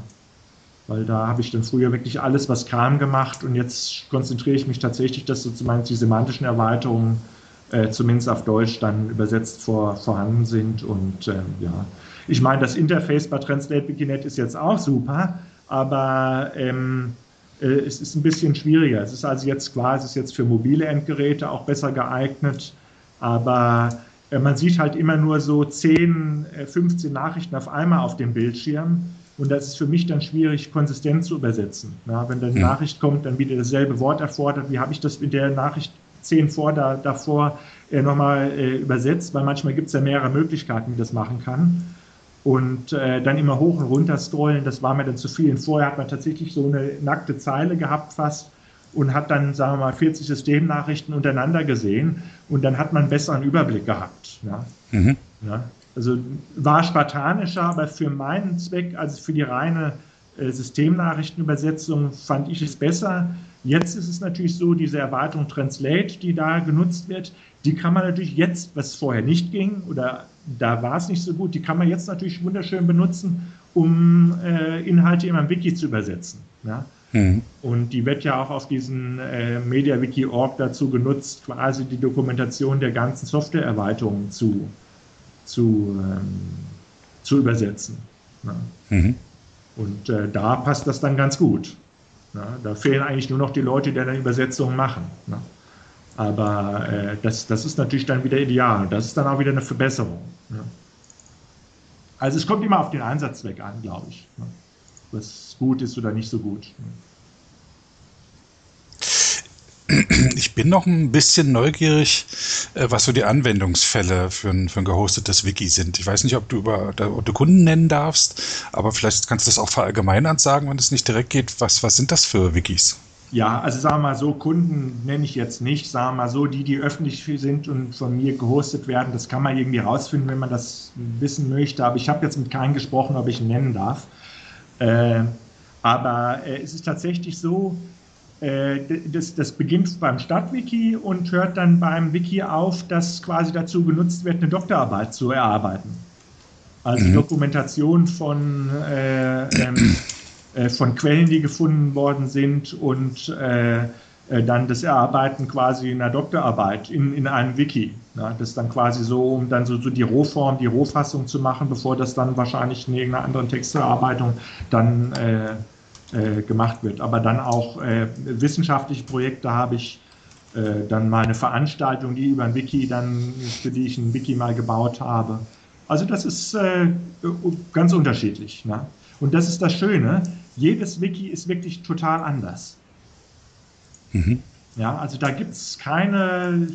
Weil da habe ich dann früher wirklich alles, was kam, gemacht und jetzt konzentriere ich mich tatsächlich, dass sozusagen die semantischen Erweiterungen äh, zumindest auf Deutsch dann übersetzt vor, vorhanden sind. Und ähm, ja, ich meine, das Interface bei Translate Wikinet ist jetzt auch super, aber ähm, äh, es ist ein bisschen schwieriger. Es ist also jetzt quasi, ist jetzt für mobile Endgeräte auch besser geeignet, aber äh, man sieht halt immer nur so 10, 15 äh, Nachrichten auf einmal auf dem Bildschirm. Und das ist für mich dann schwierig, konsistent zu übersetzen. Ja, wenn dann eine Nachricht kommt, dann wieder dasselbe Wort erfordert, wie habe ich das in der Nachricht zehn vor, da, davor äh, nochmal äh, übersetzt, weil manchmal gibt es ja mehrere Möglichkeiten, wie das machen kann. Und äh, dann immer hoch und runter scrollen, das war mir dann zu viel. Und vorher hat man tatsächlich so eine nackte Zeile gehabt fast und hat dann, sagen wir mal, 40 Systemnachrichten untereinander gesehen und dann hat man einen besseren Überblick gehabt. Ja? Mhm. Ja? Also war spartanischer, aber für meinen Zweck, also für die reine äh, Systemnachrichtenübersetzung, fand ich es besser. Jetzt ist es natürlich so, diese Erweiterung Translate, die da genutzt wird, die kann man natürlich jetzt, was vorher nicht ging oder da war es nicht so gut, die kann man jetzt natürlich wunderschön benutzen, um äh, Inhalte in einem Wiki zu übersetzen. Ja? Mhm. Und die wird ja auch auf diesen äh, MediaWiki.org dazu genutzt, quasi die Dokumentation der ganzen Softwareerweiterungen zu zu, ähm, zu übersetzen. Ne? Mhm. Und äh, da passt das dann ganz gut. Ne? Da fehlen eigentlich nur noch die Leute, die dann Übersetzungen machen. Ne? Aber äh, das, das ist natürlich dann wieder ideal. Das ist dann auch wieder eine Verbesserung. Ne? Also es kommt immer auf den Einsatzzweck an, glaube ich. Ne? Was gut ist oder nicht so gut. Ich bin noch ein bisschen neugierig, äh, was so die Anwendungsfälle für ein, für ein gehostetes Wiki sind. Ich weiß nicht, ob du über ob du Kunden nennen darfst, aber vielleicht kannst du das auch verallgemeinern sagen, wenn es nicht direkt geht. Was, was sind das für Wikis? Ja, also sagen wir mal so, Kunden nenne ich jetzt nicht, sagen wir mal so, die, die öffentlich sind und von mir gehostet werden, das kann man irgendwie rausfinden, wenn man das wissen möchte. Aber ich habe jetzt mit keinem gesprochen, ob ich ihn nennen darf. Äh, aber äh, es ist tatsächlich so, das, das, beginnt beim Stadtwiki und hört dann beim Wiki auf, das quasi dazu genutzt wird, eine Doktorarbeit zu erarbeiten. Also mhm. Dokumentation von, äh, ähm, äh, von Quellen, die gefunden worden sind und äh, äh, dann das Erarbeiten quasi in einer Doktorarbeit in, in einem Wiki. Ja, das dann quasi so, um dann so, so, die Rohform, die Rohfassung zu machen, bevor das dann wahrscheinlich in irgendeiner anderen Textverarbeitung dann äh, äh, gemacht wird. Aber dann auch äh, wissenschaftliche Projekte habe ich, äh, dann meine Veranstaltung, die über ein Wiki dann, für die ich ein Wiki mal gebaut habe. Also das ist äh, ganz unterschiedlich. Ne? Und das ist das Schöne, jedes Wiki ist wirklich total anders. Mhm. Ja, also da gibt es keine,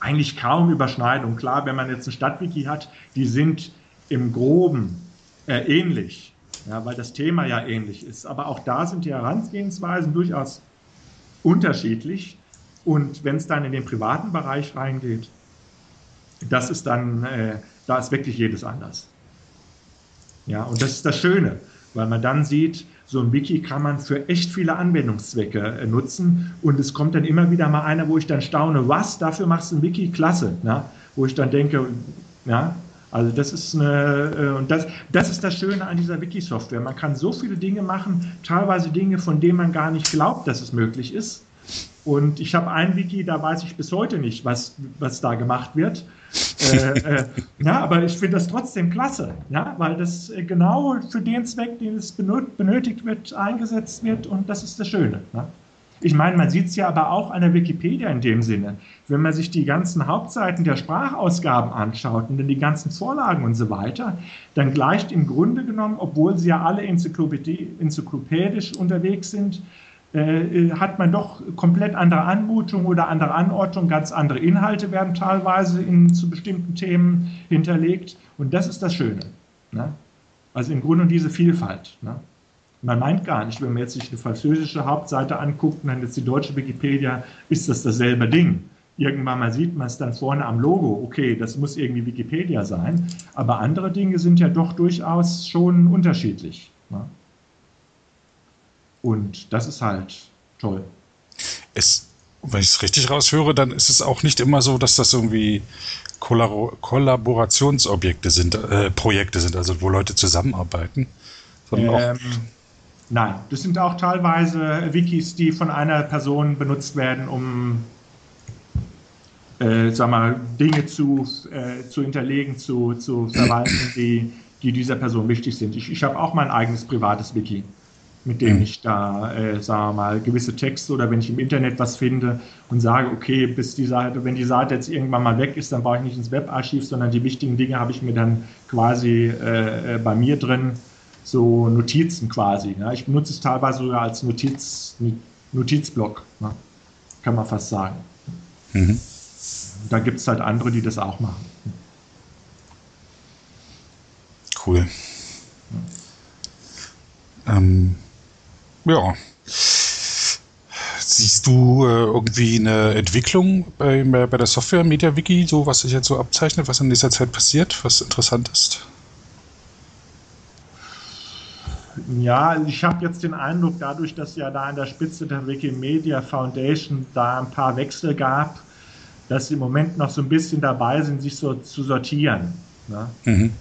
eigentlich kaum Überschneidung. Klar, wenn man jetzt ein Stadtwiki hat, die sind im Groben äh, ähnlich, ja, weil das Thema ja ähnlich ist. Aber auch da sind die Herangehensweisen durchaus unterschiedlich. Und wenn es dann in den privaten Bereich reingeht, das ist dann, äh, da ist wirklich jedes anders. Ja, und das ist das Schöne, weil man dann sieht, so ein Wiki kann man für echt viele Anwendungszwecke äh, nutzen und es kommt dann immer wieder mal einer, wo ich dann staune, was, dafür machst du ein Wiki, klasse, ne? wo ich dann denke, ja, also das ist eine, äh, und das, das ist das Schöne an dieser Wiki-Software. Man kann so viele Dinge machen, teilweise Dinge, von denen man gar nicht glaubt, dass es möglich ist. Und ich habe ein Wiki, da weiß ich bis heute nicht, was, was da gemacht wird. äh, äh, <laughs> ja, aber ich finde das trotzdem klasse, ja, weil das äh, genau für den Zweck, den es benötigt wird, eingesetzt wird und das ist das Schöne. Ja. Ich meine, man sieht es ja aber auch an der Wikipedia in dem Sinne. Wenn man sich die ganzen Hauptseiten der Sprachausgaben anschaut und dann die ganzen Vorlagen und so weiter, dann gleicht im Grunde genommen, obwohl sie ja alle enzyklopädisch unterwegs sind, äh, hat man doch komplett andere Anmutung oder andere Anordnung, ganz andere Inhalte werden teilweise in, zu bestimmten Themen hinterlegt. Und das ist das Schöne. Ne? Also im Grunde diese Vielfalt. Ne? Man meint gar nicht, wenn man jetzt sich eine französische Hauptseite anguckt und dann jetzt die deutsche Wikipedia, ist das dasselbe Ding. Irgendwann mal sieht man es dann vorne am Logo, okay, das muss irgendwie Wikipedia sein, aber andere Dinge sind ja doch durchaus schon unterschiedlich. Ne? Und das ist halt toll. Es, wenn ich es richtig raushöre, dann ist es auch nicht immer so, dass das irgendwie Kollaborationsobjekte sind, äh, Projekte sind, also wo Leute zusammenarbeiten. Ähm, nein, das sind auch teilweise Wikis, die von einer Person benutzt werden, um äh, sag mal, Dinge zu, äh, zu hinterlegen, zu, zu verwalten, die, die dieser Person wichtig sind. Ich, ich habe auch mein eigenes privates Wiki mit dem mhm. ich da, äh, sagen wir mal, gewisse Texte oder wenn ich im Internet was finde und sage, okay, bis die Seite, wenn die Seite jetzt irgendwann mal weg ist, dann brauche ich nicht ins Webarchiv, sondern die wichtigen Dinge habe ich mir dann quasi äh, äh bei mir drin, so Notizen quasi. Ja. Ich benutze es teilweise sogar als Notiz, Notizblock, ne? kann man fast sagen. Mhm. Da gibt es halt andere, die das auch machen. Cool. Ja. Ähm, ja. Siehst du äh, irgendwie eine Entwicklung bei, bei der Software MediaWiki, so was sich jetzt so abzeichnet, was in dieser Zeit passiert, was interessant ist? Ja, ich habe jetzt den Eindruck, dadurch, dass ja da an der Spitze der Wikimedia Foundation da ein paar Wechsel gab, dass sie im Moment noch so ein bisschen dabei sind, sich so zu sortieren. Ne? Mhm.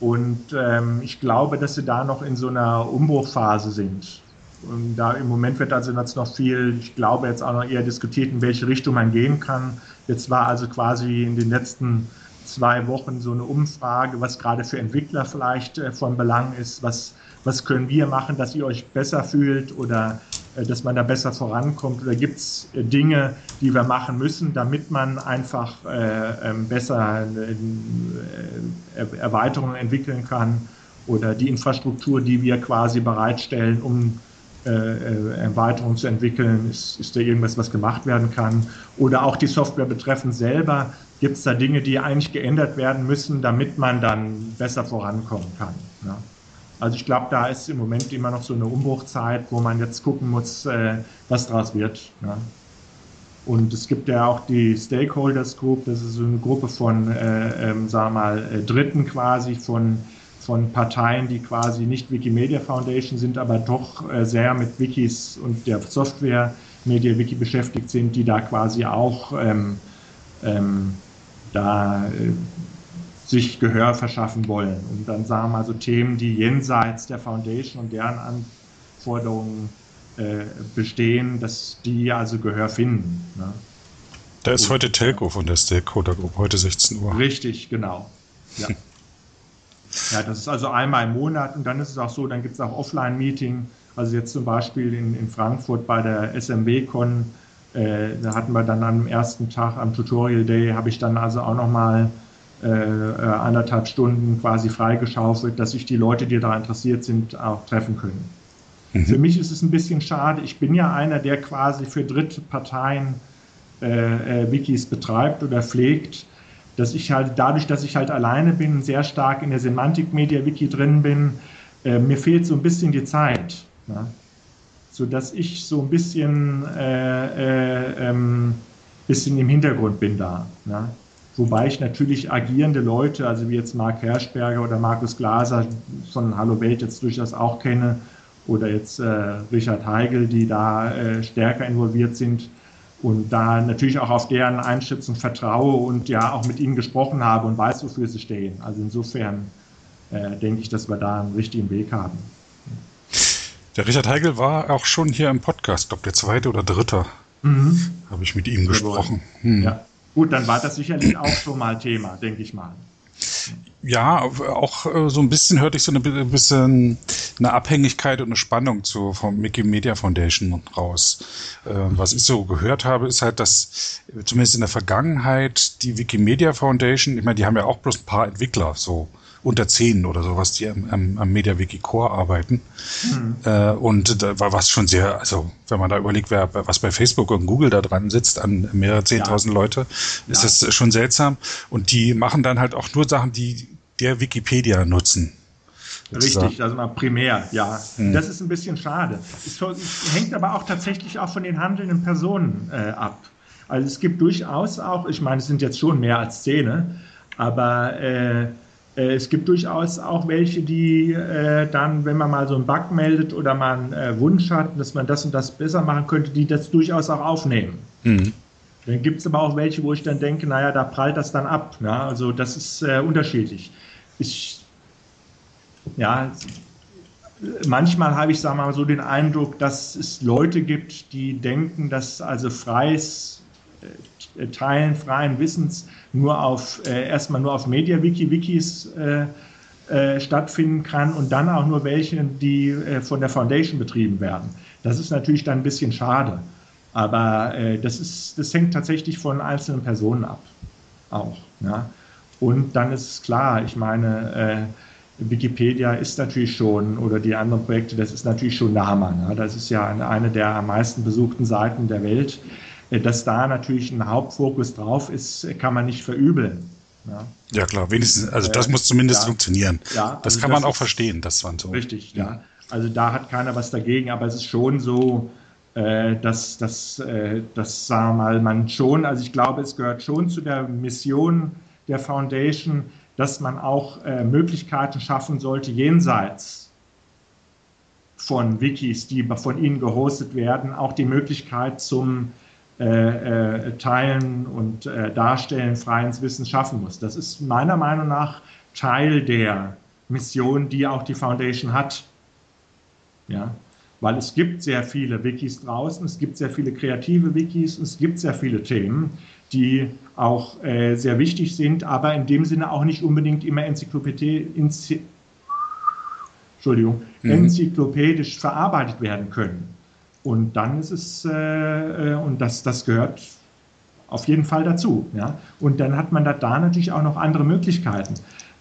Und ähm, ich glaube, dass sie da noch in so einer Umbruchphase sind. Und da im Moment wird also jetzt noch viel, ich glaube jetzt auch noch eher diskutiert, in welche Richtung man gehen kann. Jetzt war also quasi in den letzten zwei Wochen so eine Umfrage, was gerade für Entwickler vielleicht äh, von Belang ist, was, was können wir machen, dass ihr euch besser fühlt oder äh, dass man da besser vorankommt oder gibt es äh, Dinge, die wir machen müssen, damit man einfach äh, ähm, besser äh, Erweiterungen entwickeln kann oder die Infrastruktur, die wir quasi bereitstellen, um äh, äh, Erweiterungen zu entwickeln? Ist, ist da irgendwas, was gemacht werden kann? Oder auch die Software betreffend selber, gibt es da Dinge, die eigentlich geändert werden müssen, damit man dann besser vorankommen kann? Ja? Also ich glaube, da ist im Moment immer noch so eine Umbruchzeit, wo man jetzt gucken muss, äh, was daraus wird. Ja? Und es gibt ja auch die Stakeholders Group, das ist so eine Gruppe von, äh, ähm, sagen wir mal, äh, Dritten quasi, von von Parteien, die quasi nicht Wikimedia Foundation sind, aber doch äh, sehr mit Wikis und der Software MediaWiki beschäftigt sind, die da quasi auch ähm, ähm, da äh, sich Gehör verschaffen wollen. Und dann sagen wir also Themen, die jenseits der Foundation und deren Anforderungen äh, bestehen, dass die also Gehör finden. Ne? Da ist heute Telco von der Stakeholder Group, heute 16 Uhr. Richtig, genau. Ja. ja, das ist also einmal im Monat und dann ist es auch so, dann gibt es auch Offline-Meeting. Also jetzt zum Beispiel in, in Frankfurt bei der SMB-Con, äh, da hatten wir dann am ersten Tag am Tutorial Day, habe ich dann also auch nochmal äh, äh, anderthalb Stunden quasi freigeschaufelt, dass sich die Leute, die da interessiert sind, auch treffen können. Mhm. Für mich ist es ein bisschen schade. Ich bin ja einer, der quasi für dritte Parteien äh, äh, Wikis betreibt oder pflegt, dass ich halt dadurch, dass ich halt alleine bin, sehr stark in der Semantik-Media-Wiki drin bin, äh, mir fehlt so ein bisschen die Zeit. Ne? So dass ich so ein bisschen, äh, ähm, bisschen im Hintergrund bin da. Ne? Wobei ich natürlich agierende Leute, also wie jetzt Marc Herschberger oder Markus Glaser von Hallo Welt jetzt durchaus auch kenne, oder jetzt äh, Richard Heigel, die da äh, stärker involviert sind und da natürlich auch auf deren Einschätzung vertraue und ja auch mit ihnen gesprochen habe und weiß, wofür sie stehen. Also insofern äh, denke ich, dass wir da einen richtigen Weg haben. Der Richard Heigel war auch schon hier im Podcast, glaube der zweite oder dritte. Mhm. Habe ich mit ihm gesprochen. Hm. Ja. Gut, dann war das sicherlich auch schon mal Thema, denke ich mal. Ja, auch äh, so ein bisschen hörte ich so eine bisschen eine Abhängigkeit und eine Spannung zu vom Mickey Media Foundation raus. Äh, was ich so gehört habe, ist halt, dass zumindest in der Vergangenheit die Wikimedia Foundation, ich meine, die haben ja auch bloß ein paar Entwickler, so unter zehn oder sowas, die am, am, am MediaWiki Core arbeiten. Mhm. Äh, und da war was schon sehr, also wenn man da überlegt, wer, was bei Facebook und Google da dran sitzt, an mehrere zehntausend ja. Leute, ist ja. das schon seltsam. Und die machen dann halt auch nur Sachen, die der Wikipedia nutzen. Richtig, also mal primär, ja. Mhm. Das ist ein bisschen schade. Es hängt aber auch tatsächlich auch von den handelnden Personen äh, ab. Also es gibt durchaus auch, ich meine, es sind jetzt schon mehr als Szene, aber äh, es gibt durchaus auch welche, die äh, dann, wenn man mal so einen Bug meldet oder mal einen äh, Wunsch hat, dass man das und das besser machen könnte, die das durchaus auch aufnehmen. Mhm. Dann gibt es aber auch welche, wo ich dann denke, naja, da prallt das dann ab. Ne? Also das ist äh, unterschiedlich. Ich, ja, manchmal habe ich, sagen wir mal, so den Eindruck, dass es Leute gibt, die denken, dass also freies äh, Teilen freien Wissens nur auf äh, erstmal nur auf MediaWiki-Wikis äh, äh, stattfinden kann und dann auch nur welche, die äh, von der Foundation betrieben werden. Das ist natürlich dann ein bisschen schade. Aber äh, das, ist, das hängt tatsächlich von einzelnen Personen ab. Auch. Ja. Und dann ist es klar, ich meine, Wikipedia ist natürlich schon, oder die anderen Projekte, das ist natürlich schon der Hammer. Ne? Das ist ja eine der am meisten besuchten Seiten der Welt. Äh, dass da natürlich ein Hauptfokus drauf ist, kann man nicht verübeln. Ja, ja klar, wenigstens, also das äh, muss zumindest ja, funktionieren. Ja, das also kann man das auch verstehen, das waren so. Richtig, ja. Also da hat keiner was dagegen, aber es ist schon so, äh, dass, dass, äh, dass sagen wir mal, man schon, also ich glaube, es gehört schon zu der Mission der Foundation, dass man auch äh, Möglichkeiten schaffen sollte, jenseits von Wikis, die von Ihnen gehostet werden, auch die Möglichkeit zum äh, äh, Teilen und äh, Darstellen freien Wissens schaffen muss. Das ist meiner Meinung nach Teil der Mission, die auch die Foundation hat. Ja, weil es gibt sehr viele Wikis draußen, es gibt sehr viele kreative Wikis, es gibt sehr viele Themen, die auch äh, sehr wichtig sind, aber in dem Sinne auch nicht unbedingt immer Enzyklopädie, Enzy Entschuldigung, mhm. enzyklopädisch verarbeitet werden können. Und dann ist es, äh, äh, und das, das gehört auf jeden Fall dazu. Ja? Und dann hat man da, da natürlich auch noch andere Möglichkeiten.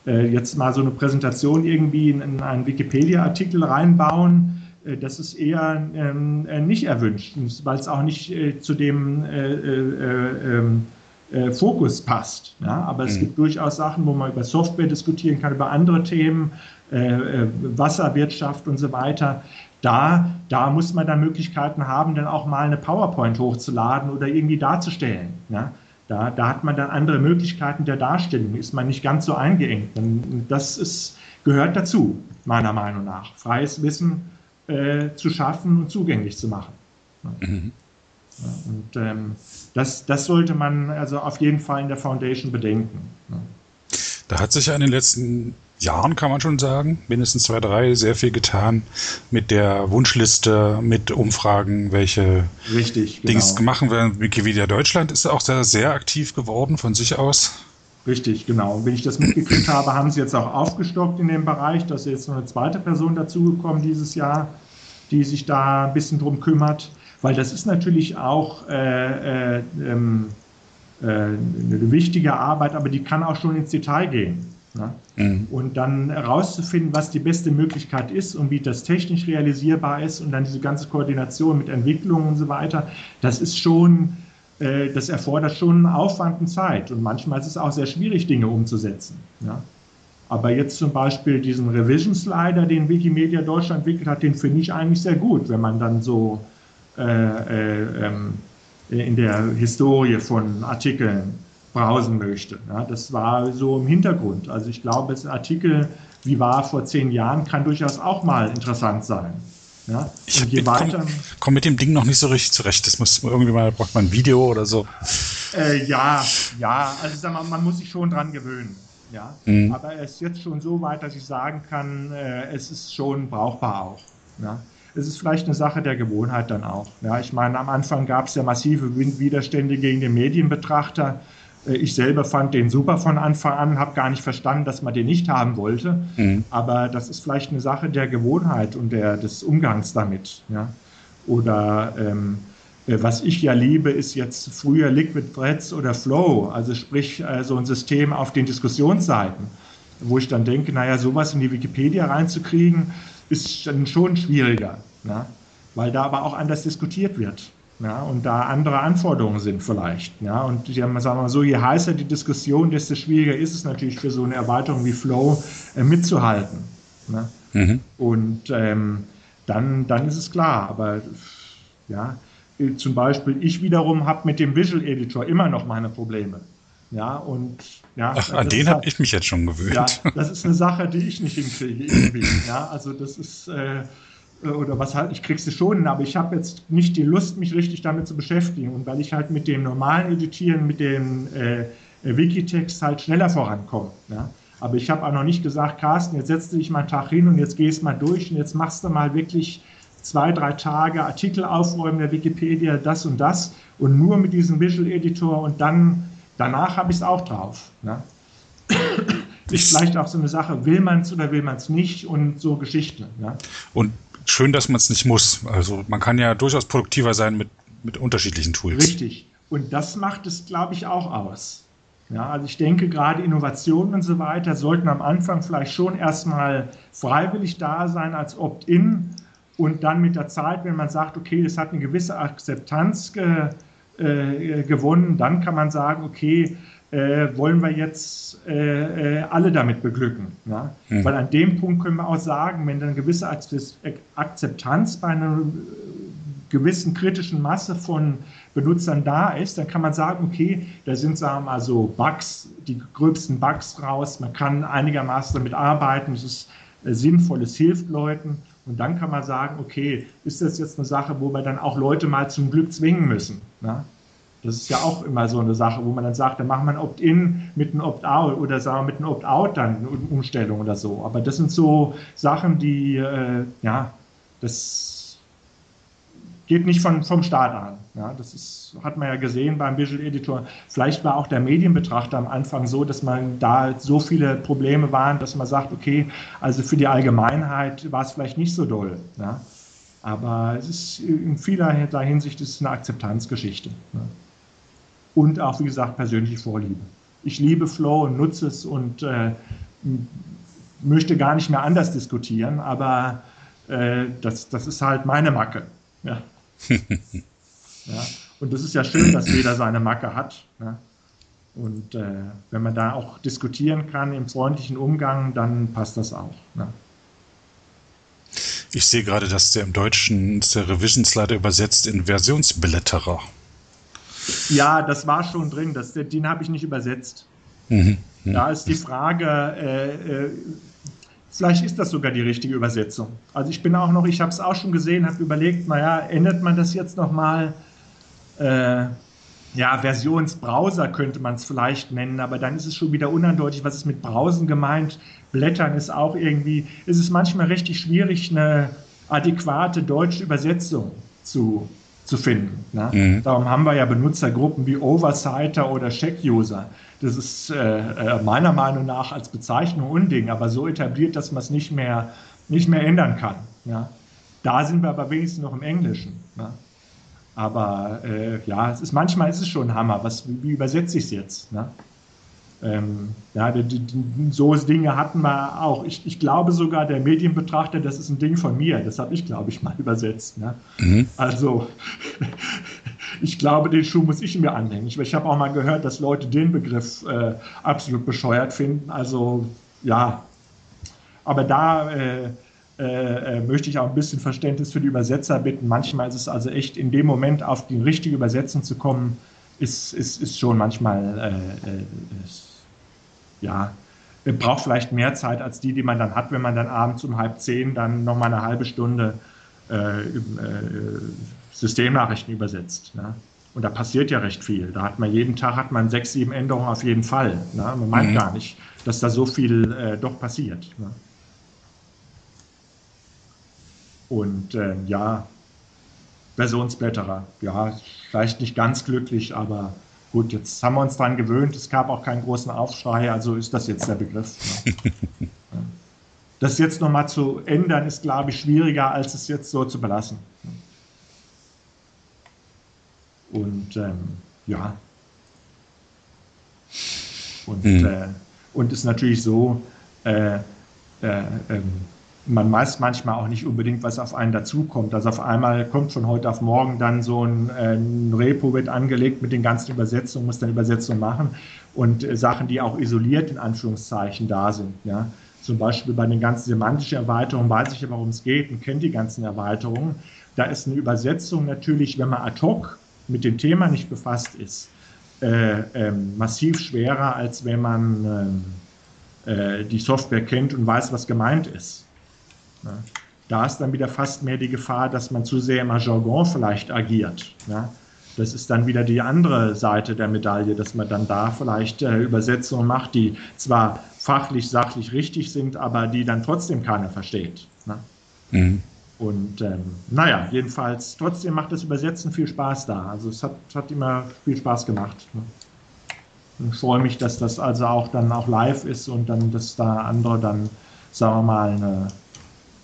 Äh, jetzt mal so eine Präsentation irgendwie in, in einen Wikipedia-Artikel reinbauen, äh, das ist eher ähm, äh, nicht erwünscht, weil es auch nicht äh, zu dem ähm, Fokus passt. Ja? Aber es mhm. gibt durchaus Sachen, wo man über Software diskutieren kann, über andere Themen, Wasserwirtschaft und so weiter da, da muss man dann Möglichkeiten haben, dann auch mal eine PowerPoint hochzuladen oder irgendwie darzustellen. Ja? Da, da hat man dann andere Möglichkeiten der Darstellung, ist man nicht ganz so eingeengt. Das ist, gehört dazu, meiner Meinung nach. Freies Wissen äh, zu schaffen und zugänglich zu machen. Mhm. Ja, und ähm, das, das sollte man also auf jeden Fall in der Foundation bedenken. Da hat sich ja in den letzten Jahren, kann man schon sagen, mindestens zwei, drei, sehr viel getan mit der Wunschliste, mit Umfragen, welche Richtig, genau. Dings gemacht werden. Wikipedia Deutschland ist auch da sehr aktiv geworden von sich aus. Richtig, genau. Wenn ich das mitgekriegt <clears throat> habe, haben sie jetzt auch aufgestockt in dem Bereich. Da ist jetzt noch eine zweite Person dazugekommen dieses Jahr, die sich da ein bisschen drum kümmert. Weil das ist natürlich auch äh, äh, ähm, äh, eine wichtige Arbeit, aber die kann auch schon ins Detail gehen. Ne? Mhm. Und dann herauszufinden, was die beste Möglichkeit ist und wie das technisch realisierbar ist und dann diese ganze Koordination mit Entwicklung und so weiter, das ist schon, äh, das erfordert schon Aufwand und Zeit. Und manchmal ist es auch sehr schwierig, Dinge umzusetzen. Ja? Aber jetzt zum Beispiel diesen Revision Slider, den Wikimedia Deutschland entwickelt hat, den finde ich eigentlich sehr gut, wenn man dann so äh, äh, ähm, in der Historie von Artikeln browsen möchte. Ja, das war so im Hintergrund. Also ich glaube, ein Artikel wie war vor zehn Jahren kann durchaus auch mal interessant sein. Ja, ich je weiter, komm, komm, mit dem Ding noch nicht so richtig zurecht. Das muss irgendwie mal, braucht man ein Video oder so. Äh, ja, ja, also sag mal, man muss sich schon dran gewöhnen. Ja, mhm. aber es ist jetzt schon so weit, dass ich sagen kann, äh, es ist schon brauchbar auch. Ja. Es ist vielleicht eine Sache der Gewohnheit dann auch. Ja, ich meine, am Anfang gab es ja massive Widerstände gegen den Medienbetrachter. Äh, ich selber fand den super von Anfang an, habe gar nicht verstanden, dass man den nicht haben wollte. Mhm. Aber das ist vielleicht eine Sache der Gewohnheit und der, des Umgangs damit. Ja? Oder ähm, äh, was ich ja liebe, ist jetzt früher Liquid Threads oder Flow, also sprich äh, so ein System auf den Diskussionsseiten, wo ich dann denke, naja, sowas in die Wikipedia reinzukriegen, ist dann schon schwieriger, ja? weil da aber auch anders diskutiert wird. Ja, und da andere Anforderungen sind vielleicht. Ja, und sagen wir mal so, je heißer die Diskussion, desto schwieriger ist es natürlich für so eine Erweiterung wie Flow äh, mitzuhalten. Ne? Mhm. Und ähm, dann, dann ist es klar. Aber ja, zum Beispiel, ich wiederum habe mit dem Visual Editor immer noch meine Probleme. Ja, und ja, Ach, an den habe halt, ich mich jetzt schon gewöhnt. Ja, das ist eine Sache, die ich nicht hinkriege irgendwie. Ja, also das ist äh, äh, oder was halt, ich krieg sie schon, aber ich habe jetzt nicht die Lust, mich richtig damit zu beschäftigen. Und weil ich halt mit dem normalen Editieren, mit dem äh, Wikitext halt schneller vorankomme. Ja? Aber ich habe auch noch nicht gesagt, Carsten, jetzt setzt du dich mal einen Tag hin und jetzt gehst mal durch und jetzt machst du mal wirklich zwei, drei Tage Artikel aufräumen der Wikipedia, das und das und nur mit diesem Visual Editor und dann danach habe ich es auch drauf. Ne? ist vielleicht auch so eine Sache, will man es oder will man es nicht und so Geschichten. Ja? Und schön, dass man es nicht muss. Also man kann ja durchaus produktiver sein mit, mit unterschiedlichen Tools. Richtig. Und das macht es, glaube ich, auch aus. Ja, also ich denke, gerade Innovationen und so weiter sollten am Anfang vielleicht schon erstmal freiwillig da sein als Opt-in und dann mit der Zeit, wenn man sagt, okay, das hat eine gewisse Akzeptanz ge, äh, gewonnen, dann kann man sagen, okay, äh, wollen wir jetzt äh, äh, alle damit beglücken. Ja? Mhm. Weil an dem Punkt können wir auch sagen, wenn eine gewisse Akzeptanz bei einer gewissen kritischen Masse von Benutzern da ist, dann kann man sagen, okay, da sind, sagen wir mal, so Bugs, die gröbsten Bugs raus, man kann einigermaßen damit arbeiten, es ist äh, sinnvoll, es hilft Leuten. Und dann kann man sagen, okay, ist das jetzt eine Sache, wo wir dann auch Leute mal zum Glück zwingen müssen? Ne? Das ist ja auch immer so eine Sache, wo man dann sagt, dann macht man Opt-in mit einem Opt-out oder sagen wir mit einem Opt-out dann eine Umstellung oder so. Aber das sind so Sachen, die, äh, ja, das geht nicht von, vom Start an. Ja, das ist, hat man ja gesehen beim Visual Editor. Vielleicht war auch der Medienbetrachter am Anfang so, dass man da so viele Probleme waren, dass man sagt, okay, also für die Allgemeinheit war es vielleicht nicht so doll. Ja. Aber es ist in vielerlei Hinsicht ist es eine Akzeptanzgeschichte. Ja und auch, wie gesagt, persönliche Vorliebe. Ich liebe Flow und nutze es und äh, möchte gar nicht mehr anders diskutieren, aber äh, das, das ist halt meine Macke. Ja. <laughs> ja. Und das ist ja schön, dass jeder seine Macke hat. Ja. Und äh, wenn man da auch diskutieren kann im freundlichen Umgang, dann passt das auch. Ja. Ich sehe gerade, dass der im Deutschen der Revision Slider übersetzt in Versionsblätterer. Ja, das war schon drin. Das, den habe ich nicht übersetzt. Mhm. Mhm. Da ist die Frage, äh, äh, vielleicht ist das sogar die richtige Übersetzung. Also ich bin auch noch, ich habe es auch schon gesehen, habe überlegt, naja, ändert man das jetzt nochmal? Äh, ja, Versionsbrowser könnte man es vielleicht nennen, aber dann ist es schon wieder uneindeutig, was ist mit Browsen gemeint. Blättern ist auch irgendwie, ist es manchmal richtig schwierig, eine adäquate deutsche Übersetzung zu, zu finden. Ne? Mhm. Darum haben wir ja Benutzergruppen wie Oversighter oder Check-User. Das ist äh, äh, meiner Meinung nach als Bezeichnung Unding, aber so etabliert, dass man es nicht mehr, nicht mehr ändern kann. Ja? Da sind wir aber wenigstens noch im Englischen. Ne? Aber äh, ja, es ist, manchmal ist es schon ein Hammer. Was, wie übersetze ich es jetzt? Ne? Ähm, ja, die, die, so Dinge hatten wir auch. Ich, ich, glaube sogar, der Medienbetrachter, das ist ein Ding von mir. Das habe ich, glaube ich, mal <laughs> übersetzt. Ne? Mhm. Also, <laughs> ich glaube, den Schuh muss ich mir anhängen. Ich, ich habe auch mal gehört, dass Leute den Begriff äh, absolut bescheuert finden. Also, ja. Aber da äh, äh, äh, möchte ich auch ein bisschen Verständnis für die Übersetzer bitten. Manchmal ist es also echt in dem Moment auf die richtige Übersetzung zu kommen, ist, ist, ist schon manchmal äh, äh ist, ja, braucht vielleicht mehr Zeit als die, die man dann hat, wenn man dann abends um halb zehn dann nochmal eine halbe Stunde äh, äh, Systemnachrichten übersetzt. Ne? Und da passiert ja recht viel. Da hat man jeden Tag hat man sechs, sieben Änderungen auf jeden Fall. Ne? Man meint mhm. gar nicht, dass da so viel äh, doch passiert. Ne? Und äh, ja, Versionsblätterer, ja, vielleicht nicht ganz glücklich, aber Gut, jetzt haben wir uns daran gewöhnt, es gab auch keinen großen Aufschrei, also ist das jetzt der Begriff. Ne? <laughs> das jetzt nochmal zu ändern, ist, glaube ich, schwieriger, als es jetzt so zu belassen. Und ähm, ja. Und, mhm. äh, und ist natürlich so, äh, äh, ähm, man weiß manchmal auch nicht unbedingt, was auf einen dazukommt. Also auf einmal kommt von heute auf morgen dann so ein, äh, ein Repo wird angelegt mit den ganzen Übersetzungen, muss dann Übersetzungen machen und äh, Sachen, die auch isoliert in Anführungszeichen da sind. Ja. Zum Beispiel bei den ganzen semantischen Erweiterungen weiß ich ja, worum es geht und kennt die ganzen Erweiterungen. Da ist eine Übersetzung natürlich, wenn man ad hoc mit dem Thema nicht befasst ist, äh, ähm, massiv schwerer, als wenn man ähm, äh, die Software kennt und weiß, was gemeint ist. Ne? Da ist dann wieder fast mehr die Gefahr, dass man zu sehr im Jargon vielleicht agiert. Ne? Das ist dann wieder die andere Seite der Medaille, dass man dann da vielleicht äh, Übersetzungen macht, die zwar fachlich, sachlich richtig sind, aber die dann trotzdem keiner versteht. Ne? Mhm. Und ähm, naja, jedenfalls, trotzdem macht das Übersetzen viel Spaß da. Also es hat, hat immer viel Spaß gemacht. Ne? Ich freue mich, dass das also auch dann auch live ist und dann, dass da andere dann, sagen wir mal, eine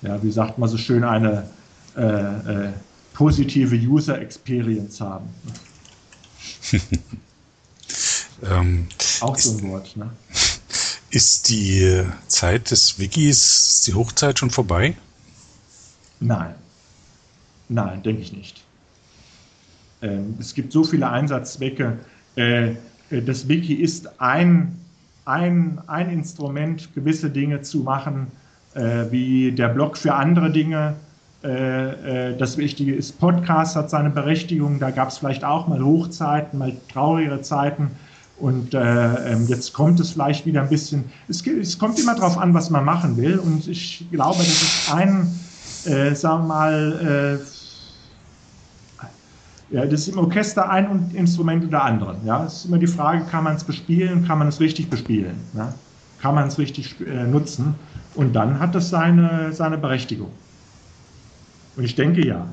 ja, wie sagt man so schön, eine äh, äh, positive User Experience haben. <laughs> ähm, Auch so ein Wort, ne? Ist die Zeit des Wikis, die Hochzeit schon vorbei? Nein. Nein, denke ich nicht. Ähm, es gibt so viele Einsatzzwecke. Äh, äh, das Wiki ist ein, ein, ein Instrument, gewisse Dinge zu machen, äh, wie der Blog für andere Dinge. Äh, äh, das Wichtige ist, Podcast hat seine Berechtigung. Da gab es vielleicht auch mal Hochzeiten, mal traurigere Zeiten. Und äh, ähm, jetzt kommt es vielleicht wieder ein bisschen, es, es, kommt immer darauf an, was man machen will. Und ich glaube, das ist ein, äh, sagen wir mal, äh, ja, das ist im Orchester ein Instrument oder anderen. Ja, es ist immer die Frage, kann man es bespielen, kann man es richtig bespielen, ja? Kann man es richtig äh, nutzen. Und dann hat das seine, seine Berechtigung. Und ich denke ja.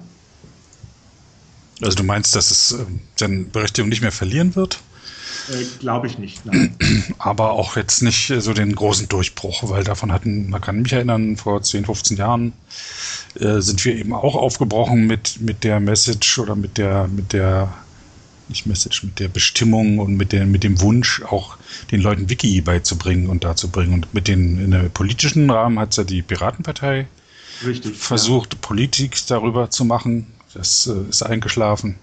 Also du meinst, dass es äh, seine Berechtigung nicht mehr verlieren wird? Äh, Glaube ich nicht, nein. <clears throat> Aber auch jetzt nicht so den großen Durchbruch, weil davon hatten, man kann mich erinnern, vor 10, 15 Jahren äh, sind wir eben auch aufgebrochen mit, mit der Message oder mit der, mit der nicht Message, mit der Bestimmung und mit, der, mit dem Wunsch, auch den Leuten Wiki beizubringen und dazu bringen. Und mit den, in der politischen Rahmen hat es ja die Piratenpartei Richtig, versucht, ja. Politik darüber zu machen. Das äh, ist eingeschlafen.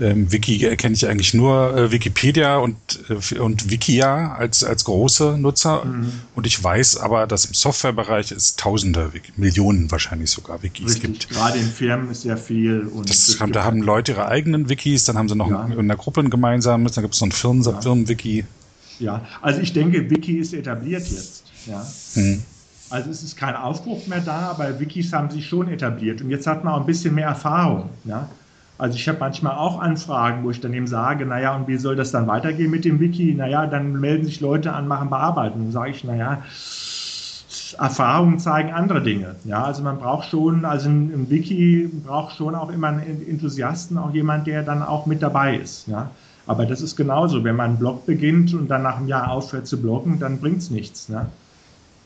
Ähm, Wiki kenne ich eigentlich nur äh, Wikipedia und, äh, und Wikia als, als große Nutzer. Mhm. Und ich weiß aber, dass im Softwarebereich es Tausende, Millionen wahrscheinlich sogar Wikis Richtig. gibt. Gerade in Firmen ist sehr viel. Und das haben, da haben Leute ihre eigenen Wikis, dann haben sie noch ja. in einer Gruppe ein gemeinsames, dann gibt es noch ein Firmen, ja. Firmenwiki. Ja, also ich denke, Wiki ist etabliert jetzt. Ja. Mhm. Also es ist kein Aufbruch mehr da, aber Wikis haben sich schon etabliert. Und jetzt hat man auch ein bisschen mehr Erfahrung. Ja? Also ich habe manchmal auch Anfragen, wo ich dann eben sage, naja, und wie soll das dann weitergehen mit dem Wiki? Naja, dann melden sich Leute an, machen Bearbeitung. Dann sage ich, naja, Erfahrungen zeigen andere Dinge. Ja, also man braucht schon, also ein, Wiki braucht schon auch immer einen Enthusiasten, auch jemand, der dann auch mit dabei ist. Ja, aber das ist genauso. Wenn man einen Blog beginnt und dann nach einem Jahr aufhört zu bloggen, dann bringt es nichts. Ne?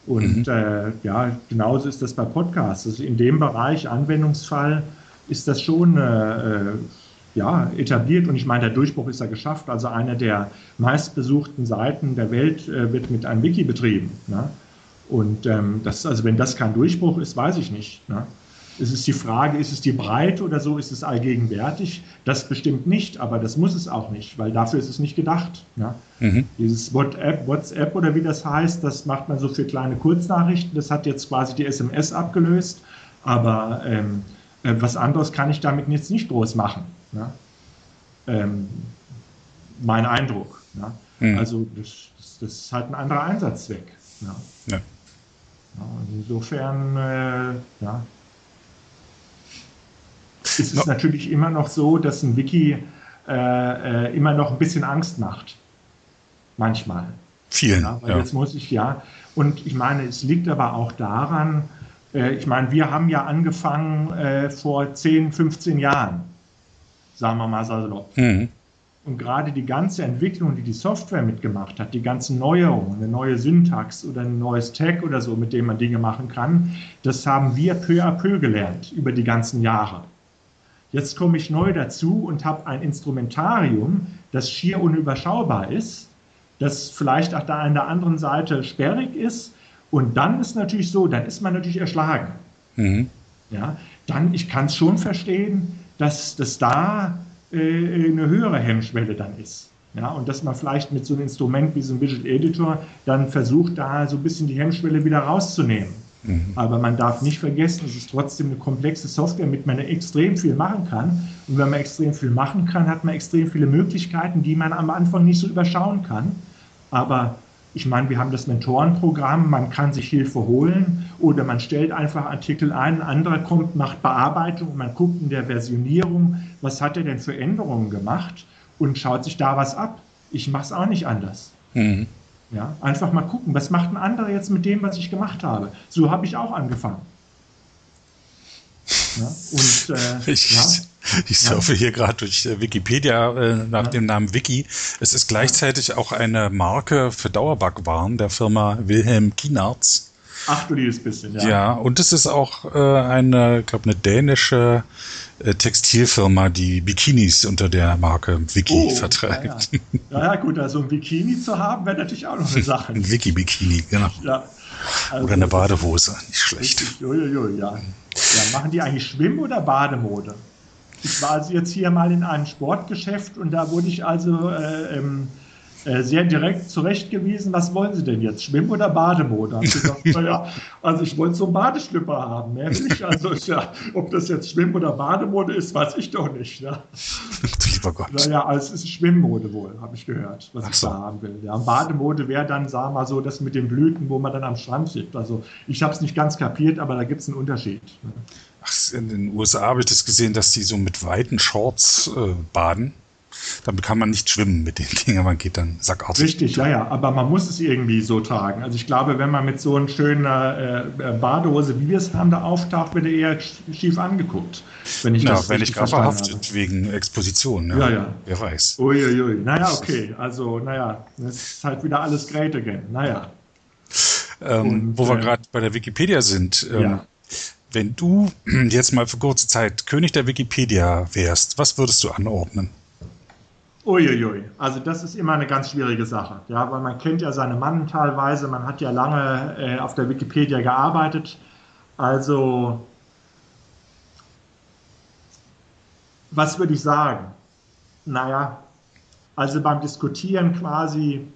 Und mhm. äh, ja, genauso ist das bei Podcasts. Also in dem Bereich Anwendungsfall ist das schon äh, ja, etabliert und ich meine, der Durchbruch ist ja geschafft. Also eine der meistbesuchten Seiten der Welt äh, wird mit einem Wiki betrieben. Ne? Und ähm, das, also wenn das kein Durchbruch ist, weiß ich nicht. Ne? Es ist die Frage, ist es die Breite oder so, ist es allgegenwärtig? Das bestimmt nicht, aber das muss es auch nicht, weil dafür ist es nicht gedacht. Ne? Mhm. Dieses WhatsApp, WhatsApp oder wie das heißt, das macht man so für kleine Kurznachrichten. Das hat jetzt quasi die SMS abgelöst, aber ähm, äh, was anderes kann ich damit jetzt nicht groß machen. Ne? Ähm, mein Eindruck. Ne? Mhm. Also das, das, das, ist halt ein anderer Einsatzzweck. Ne? Ja. Insofern, äh, ja, ist es no. natürlich immer noch so, dass ein Wiki äh, äh, immer noch ein bisschen Angst macht. Manchmal. Vielen. Ja, weil ja. jetzt muss ich ja. Und ich meine, es liegt aber auch daran, ich meine, wir haben ja angefangen äh, vor 10, 15 Jahren, sagen wir mal so. Mhm. Und gerade die ganze Entwicklung, die die Software mitgemacht hat, die ganzen Neuerungen, eine neue Syntax oder ein neues Tag oder so, mit dem man Dinge machen kann, das haben wir peu à peu gelernt über die ganzen Jahre. Jetzt komme ich neu dazu und habe ein Instrumentarium, das schier unüberschaubar ist, das vielleicht auch da an der anderen Seite sperrig ist. Und dann ist natürlich so, dann ist man natürlich erschlagen. Mhm. Ja, dann, ich kann es schon verstehen, dass das da äh, eine höhere Hemmschwelle dann ist. Ja, und dass man vielleicht mit so einem Instrument wie so einem Visual Editor dann versucht, da so ein bisschen die Hemmschwelle wieder rauszunehmen. Mhm. Aber man darf nicht vergessen, es ist trotzdem eine komplexe Software, mit der man extrem viel machen kann. Und wenn man extrem viel machen kann, hat man extrem viele Möglichkeiten, die man am Anfang nicht so überschauen kann. Aber ich meine, wir haben das Mentorenprogramm, man kann sich Hilfe holen oder man stellt einfach Artikel ein, ein anderer kommt, macht Bearbeitung und man guckt in der Versionierung, was hat er denn für Änderungen gemacht und schaut sich da was ab. Ich mache es auch nicht anders. Mhm. Ja, einfach mal gucken, was macht ein anderer jetzt mit dem, was ich gemacht habe. So habe ich auch angefangen. Ja, und, äh, <laughs> ja, <laughs> ich surfe ja. hier gerade durch äh, Wikipedia äh, nach dem Namen Wiki. Es ist gleichzeitig auch eine Marke für Dauerbackwaren der Firma Wilhelm Kienarts. Ach du liebes bisschen, ja. Ja, und es ist auch äh, eine, ich glaube, eine dänische äh, Textilfirma, die Bikinis unter der Marke Wiki oh, vertreibt. Ja, ja. ja, gut, also ein Bikini zu haben, wäre natürlich auch noch eine <laughs> Sache. ein Wiki-Bikini, genau. Ja. Also, oder eine Badehose, nicht schlecht. Uiuiui, ja. ja. Machen die eigentlich Schwimm- oder Bademode? Ich war also jetzt hier mal in einem Sportgeschäft und da wurde ich also äh, ähm, äh, sehr direkt zurechtgewiesen, was wollen Sie denn jetzt, Schwimm- oder Bademode? Ich gesagt, <laughs> naja, also ich wollte so einen Badeschlipper haben. Mehr will ich also, ja, ob das jetzt Schwimm- oder Bademode ist, weiß ich doch nicht. Ne? <laughs> Lieber Gott. Naja, also es ist Schwimmmode wohl, habe ich gehört, was Ach ich so. da haben will. Ja, Bademode wäre dann, sagen wir mal so, das mit den Blüten, wo man dann am Strand sitzt. Also ich habe es nicht ganz kapiert, aber da gibt es einen Unterschied. Ne? Ach, in den USA habe ich das gesehen, dass die so mit weiten Shorts äh, baden. Damit kann man nicht schwimmen mit den <laughs> Dingen, man geht dann sackartig. Richtig, ja, ja, aber man muss es irgendwie so tragen. Also ich glaube, wenn man mit so einer schönen äh, äh Badehose, wie wir es haben, da auftaucht, wird er eher schief angeguckt. Wenn ich ja, wenn ich gerade verhaftet wegen Exposition. Ja, ja, ja. Wer weiß. Uiuiui. Naja, okay. Also, naja, das ist halt wieder alles great again. Naja. Ähm, Und, wo wir äh, gerade bei der Wikipedia sind. Ähm, ja. Wenn du <clears throat> jetzt mal für kurze Zeit König der Wikipedia wärst, was würdest du anordnen? Uiuiui, also das ist immer eine ganz schwierige Sache, ja, weil man kennt ja seine Mannen teilweise, man hat ja lange äh, auf der Wikipedia gearbeitet, also was würde ich sagen? Naja, also beim Diskutieren quasi,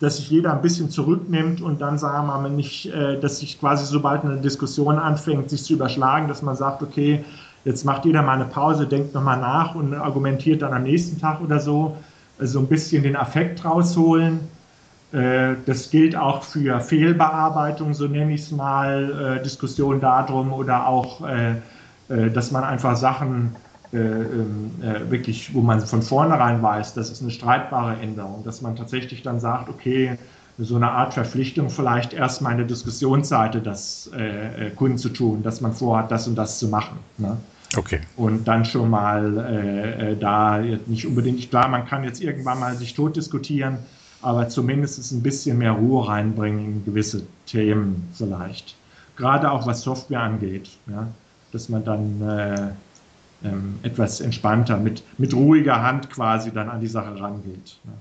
dass sich jeder ein bisschen zurücknimmt und dann sagen wir mal nicht, äh, dass sich quasi sobald eine Diskussion anfängt, sich zu überschlagen, dass man sagt, okay, jetzt macht jeder mal eine Pause, denkt nochmal nach und argumentiert dann am nächsten Tag oder so, so ein bisschen den Affekt rausholen. Äh, das gilt auch für Fehlbearbeitung, so nenne ich es mal, äh, Diskussionen darum oder auch, dass man einfach Sachen wirklich, wo man von vornherein weiß, das ist eine streitbare Änderung, dass man tatsächlich dann sagt, okay, so eine Art Verpflichtung, vielleicht erstmal in der Diskussionsseite das äh, äh, Kunden zu tun, dass man vorhat, das und das zu machen. Ne? Okay. Und dann schon mal äh, äh da nicht unbedingt, klar, man kann jetzt irgendwann mal sich tot diskutieren, aber zumindest ein bisschen mehr Ruhe reinbringen in gewisse Themen vielleicht. Gerade auch was Software angeht, ja? dass man dann ähm, etwas entspannter, mit, mit ruhiger Hand quasi dann an die Sache rangeht. Ne?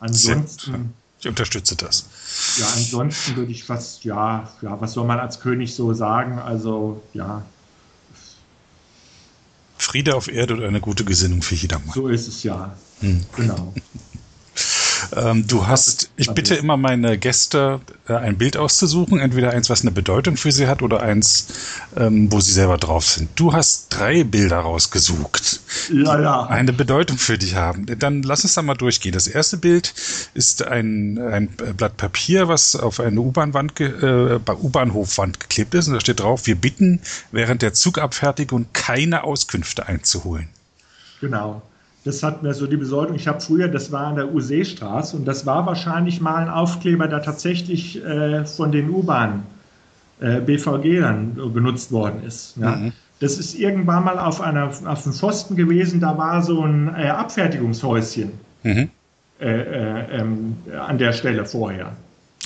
Ansonsten. Ich unterstütze das. Ja, ansonsten würde ich fast, ja, ja, was soll man als König so sagen? Also, ja. Friede auf Erde und eine gute Gesinnung für jedermann. So ist es ja. Hm. Genau. Ähm, du hast, ich bitte immer meine Gäste, äh, ein Bild auszusuchen, entweder eins, was eine Bedeutung für sie hat, oder eins, ähm, wo sie selber drauf sind. Du hast drei Bilder rausgesucht, ja, ja. die eine Bedeutung für dich haben. Dann lass uns da mal durchgehen. Das erste Bild ist ein, ein Blatt Papier, was auf eine U-Bahn-Wand, äh, U-Bahnhofwand geklebt ist, und da steht drauf: Wir bitten während der Zugabfertigung keine Auskünfte einzuholen. Genau. Das hat mir so die Bedeutung. Ich habe früher, das war an der Useestraße und das war wahrscheinlich mal ein Aufkleber, der tatsächlich äh, von den U-Bahn äh, BVG dann benutzt worden ist. Ja. Mhm. Das ist irgendwann mal auf, einer, auf einem Pfosten gewesen, da war so ein äh, Abfertigungshäuschen mhm. Äh, äh, ähm, an der Stelle vorher.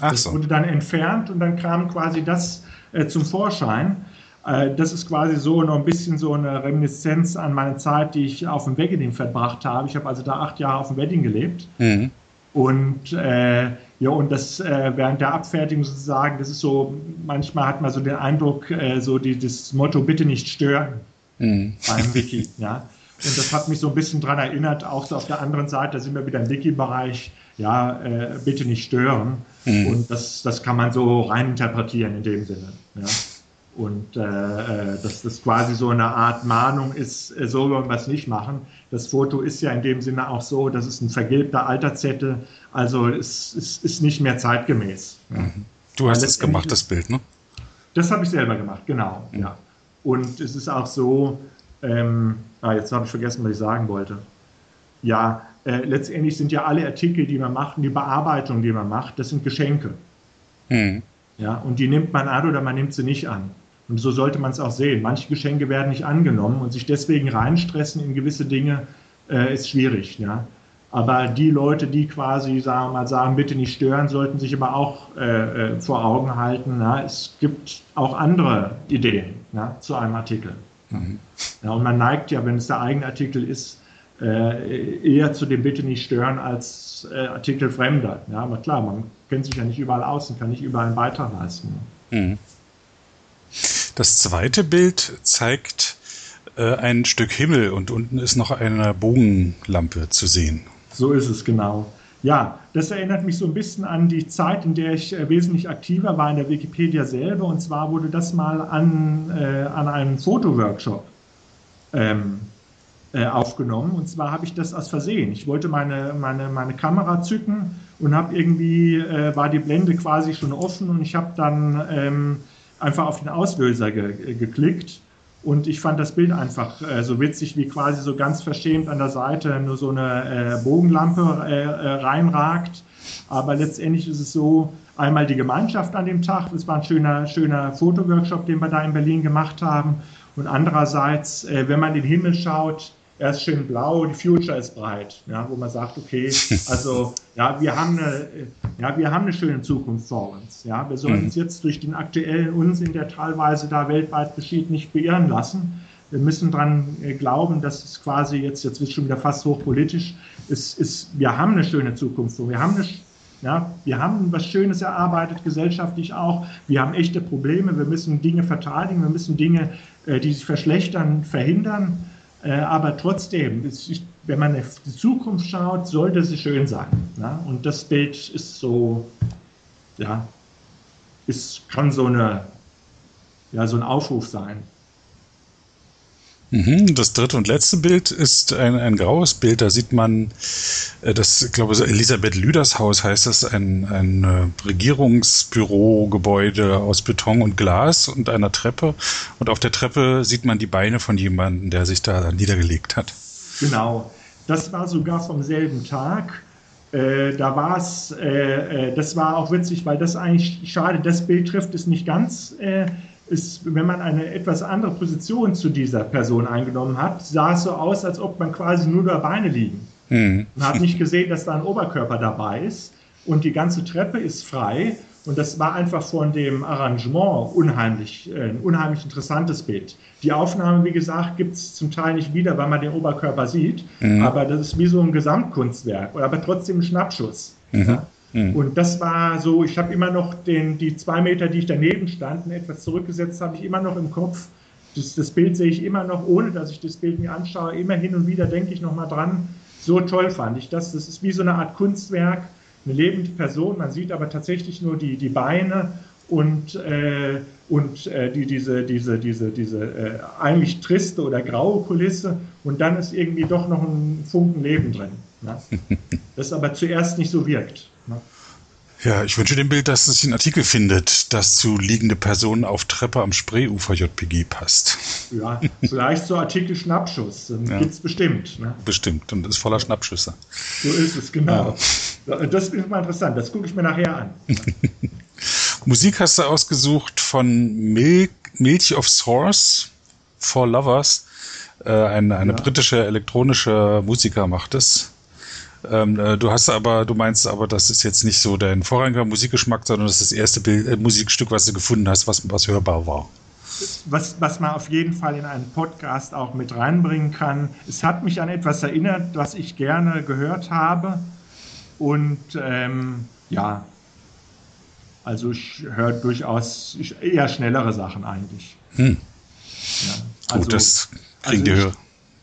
Ach das so. wurde dann entfernt und dann kam quasi das äh, zum Vorschein. Äh, das ist quasi so noch ein bisschen so eine Reminiszenz an meine Zeit, die ich auf dem Wedding verbracht habe. Ich habe also da acht Jahre auf dem Wedding gelebt. Mhm. Und äh, ja, und das äh, während der Abfertigung sozusagen, das ist so, manchmal hat man so den Eindruck, äh, so die, das Motto, bitte nicht stören mhm. beim Wiki. <laughs> Ja. Und das hat mich so ein bisschen daran erinnert, auch so auf der anderen Seite, da sind wir wieder im Wiki-Bereich, ja, äh, bitte nicht stören. Mhm. Und das, das kann man so reininterpretieren in dem Sinne. Ja. Und äh, äh, dass das quasi so eine Art Mahnung ist, äh, so wollen wir es nicht machen. Das Foto ist ja in dem Sinne auch so, das ist ein vergilbter Alterzettel, also es, es ist nicht mehr zeitgemäß. Mhm. Du hast es gemacht, das Bild, ne? Das habe ich selber gemacht, genau, mhm. ja. Und es ist auch so, ähm, ah, jetzt habe ich vergessen, was ich sagen wollte. Ja, äh, letztendlich sind ja alle Artikel, die man macht, die Bearbeitung, die man macht, das sind Geschenke. Mhm. Ja, und die nimmt man an oder man nimmt sie nicht an. Und so sollte man es auch sehen. Manche Geschenke werden nicht angenommen und sich deswegen reinstressen in gewisse Dinge äh, ist schwierig. Ja? Aber die Leute, die quasi sagen, mal sagen, bitte nicht stören, sollten sich aber auch äh, äh vor Augen halten. Ja? Es gibt auch andere Ideen ja, zu einem Artikel. Mhm. Ja, und man neigt ja, wenn es der eigene Artikel ist, äh, eher zu dem Bitte nicht stören als äh, Artikel Fremder. Ja, aber klar, man kennt sich ja nicht überall aus und kann nicht überall einen Beitrag leisten. Mhm. Das zweite Bild zeigt äh, ein Stück Himmel und unten ist noch eine Bogenlampe zu sehen. So ist es genau. Ja, das erinnert mich so ein bisschen an die Zeit, in der ich äh, wesentlich aktiver war in der Wikipedia selber. Und zwar wurde das mal an, äh, an einem Fotoworkshop ähm, äh, aufgenommen. Und zwar habe ich das aus Versehen. Ich wollte meine, meine, meine Kamera zücken und habe irgendwie, äh, war die Blende quasi schon offen und ich habe dann ähm, einfach auf den Auslöser ge geklickt und ich fand das Bild einfach äh, so witzig, wie quasi so ganz verschämt an der Seite nur so eine äh, Bogenlampe äh, äh, reinragt. Aber letztendlich ist es so, einmal die Gemeinschaft an dem Tag, es war ein schöner, schöner Fotoworkshop, den wir da in Berlin gemacht haben. Und andererseits, äh, wenn man in den Himmel schaut, er ist schön blau, die Future ist breit, ja, wo man sagt, okay, <laughs> also ja, wir haben eine, ja, wir haben eine schöne Zukunft vor uns. Ja, wir sollen uns mhm. jetzt durch den aktuellen Unsinn, der teilweise da weltweit geschieht, nicht beirren lassen. Wir müssen daran äh, glauben, dass es quasi jetzt, jetzt wird schon wieder fast hochpolitisch, ist, ist, wir haben eine schöne Zukunft, wir haben eine Ja, wir haben was Schönes erarbeitet, gesellschaftlich auch. Wir haben echte Probleme. Wir müssen Dinge verteidigen. Wir müssen Dinge, äh, die sich verschlechtern, verhindern. Äh, aber trotzdem, ist, wenn man auf die Zukunft schaut, sollte sie schön sein. Ja? Und das Bild ist so, ja, ist, kann so, eine, ja, so ein Aufruf sein. Mhm, das dritte und letzte Bild ist ein, ein graues Bild. Da sieht man, äh, das, ich glaube, Elisabeth Lüders Haus heißt das, ein, ein äh, Regierungsbürogebäude aus Beton und Glas und einer Treppe. Und auf der Treppe sieht man die Beine von jemandem, der sich da niedergelegt hat. Genau. Das war sogar vom selben Tag. Äh, da war es, äh, äh, das war auch witzig, weil das eigentlich schade, das Bild trifft es nicht ganz. Äh, ist, wenn man eine etwas andere Position zu dieser Person eingenommen hat, sah es so aus, als ob man quasi nur da Beine liegen. Mhm. Man hat nicht gesehen, dass da ein Oberkörper dabei ist und die ganze Treppe ist frei. Und das war einfach von dem Arrangement unheimlich, äh, ein unheimlich interessantes Bild. Die Aufnahme, wie gesagt, gibt es zum Teil nicht wieder, weil man den Oberkörper sieht. Mhm. Aber das ist wie so ein Gesamtkunstwerk, aber trotzdem ein Schnappschuss. Mhm. Ja? Mhm. Und das war so, ich habe immer noch den, die zwei Meter, die ich daneben stand, etwas zurückgesetzt, habe ich immer noch im Kopf. Das, das, Bild sehe ich immer noch, ohne dass ich das Bild mir anschaue. Immer hin und wieder denke ich nochmal dran. So toll fand ich das. Das ist wie so eine Art Kunstwerk, eine lebende Person. Man sieht aber tatsächlich nur die, die Beine und, äh, und äh, die, diese, diese, diese, diese äh, eigentlich triste oder graue Kulisse. Und dann ist irgendwie doch noch ein Funken Leben drin. Ne? <laughs> Das aber zuerst nicht so wirkt. Ne? Ja, ich wünsche dem Bild, dass es einen Artikel findet, das zu liegende Personen auf Treppe am Spreeufer JPG passt. Ja, vielleicht so Artikel Schnappschuss. Dann ja. gibt es bestimmt. Ne? Bestimmt und ist voller Schnappschüsse. So ist es, genau. Ja. Das ist mal interessant. Das gucke ich mir nachher an. <laughs> Musik hast du ausgesucht von Mil Milch of Source for Lovers. Äh, eine eine ja. britische elektronische Musiker macht es. Ähm, äh, du hast aber, du meinst aber, das ist jetzt nicht so dein vorrangiger Musikgeschmack, sondern das ist das erste Bild, äh, Musikstück, was du gefunden hast, was, was hörbar war. Was, was man auf jeden Fall in einen Podcast auch mit reinbringen kann. Es hat mich an etwas erinnert, was ich gerne gehört habe. Und ähm, ja, also ich höre durchaus eher schnellere Sachen eigentlich. Hm. Ja, also, Gut, das kriegen also die Hörer.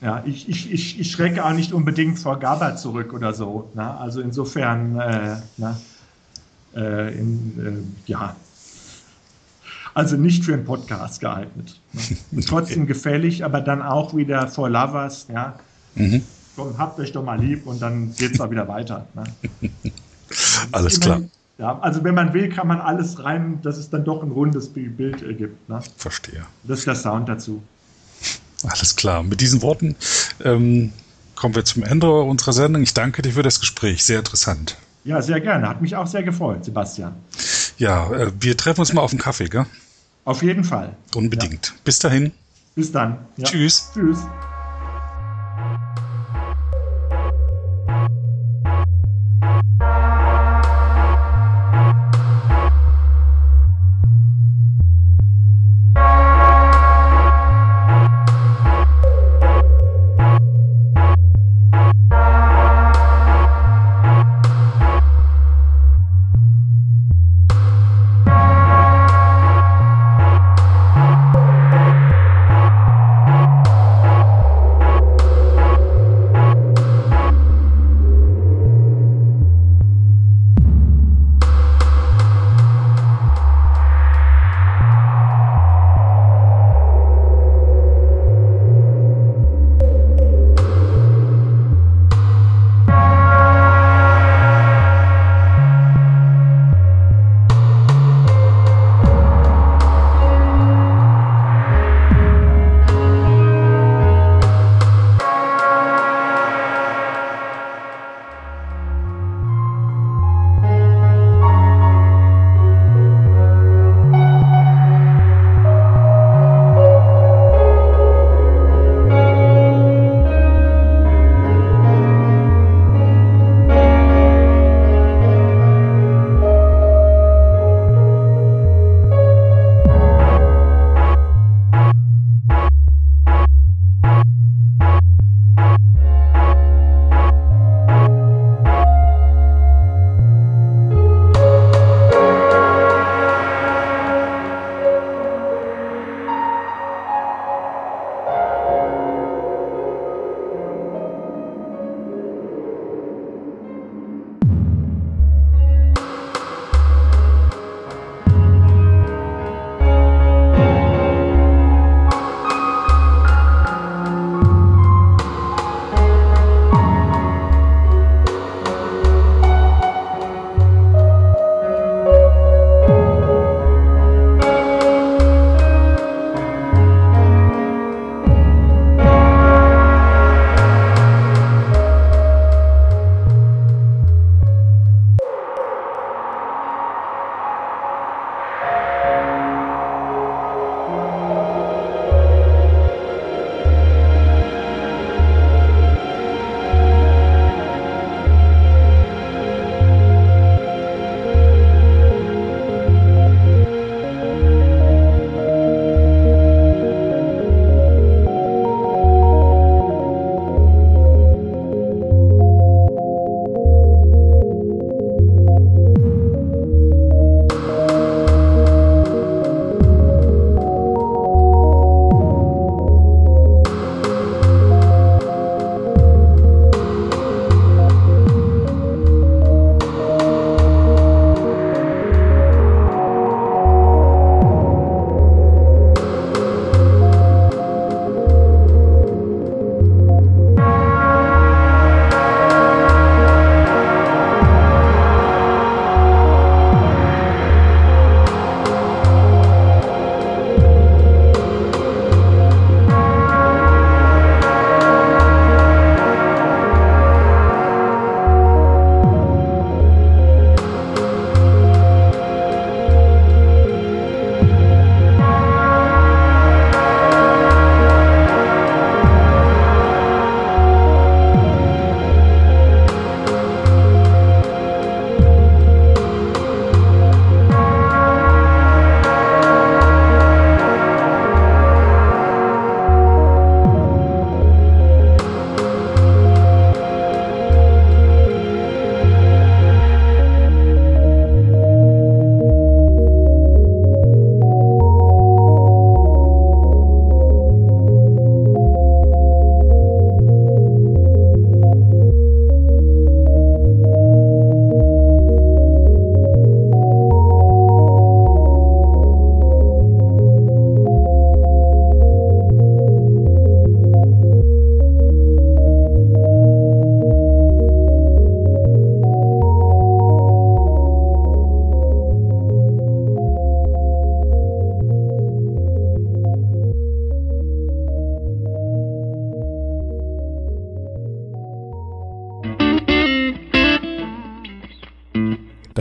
Ja, ich, ich, ich, ich schrecke auch nicht unbedingt vor GABA zurück oder so. Ne? Also insofern, äh, ne? äh, in, äh, ja, also nicht für einen Podcast geeignet. Ne? <laughs> Trotzdem gefällig, aber dann auch wieder for Lovers, ja. Mhm. Komm, habt euch doch mal lieb und dann geht es auch wieder weiter. Ne? <laughs> Alles klar. Ja, also wenn man will, kann man alles rein, dass es dann doch ein rundes Bild ergibt. Ne? Verstehe. Das ist der Sound dazu. Alles klar. Mit diesen Worten ähm, kommen wir zum Ende unserer Sendung. Ich danke dir für das Gespräch. Sehr interessant. Ja, sehr gerne. Hat mich auch sehr gefreut, Sebastian. Ja, äh, wir treffen uns mal auf dem Kaffee, gell? Auf jeden Fall. Unbedingt. Ja. Bis dahin. Bis dann. Ja. Tschüss. Tschüss.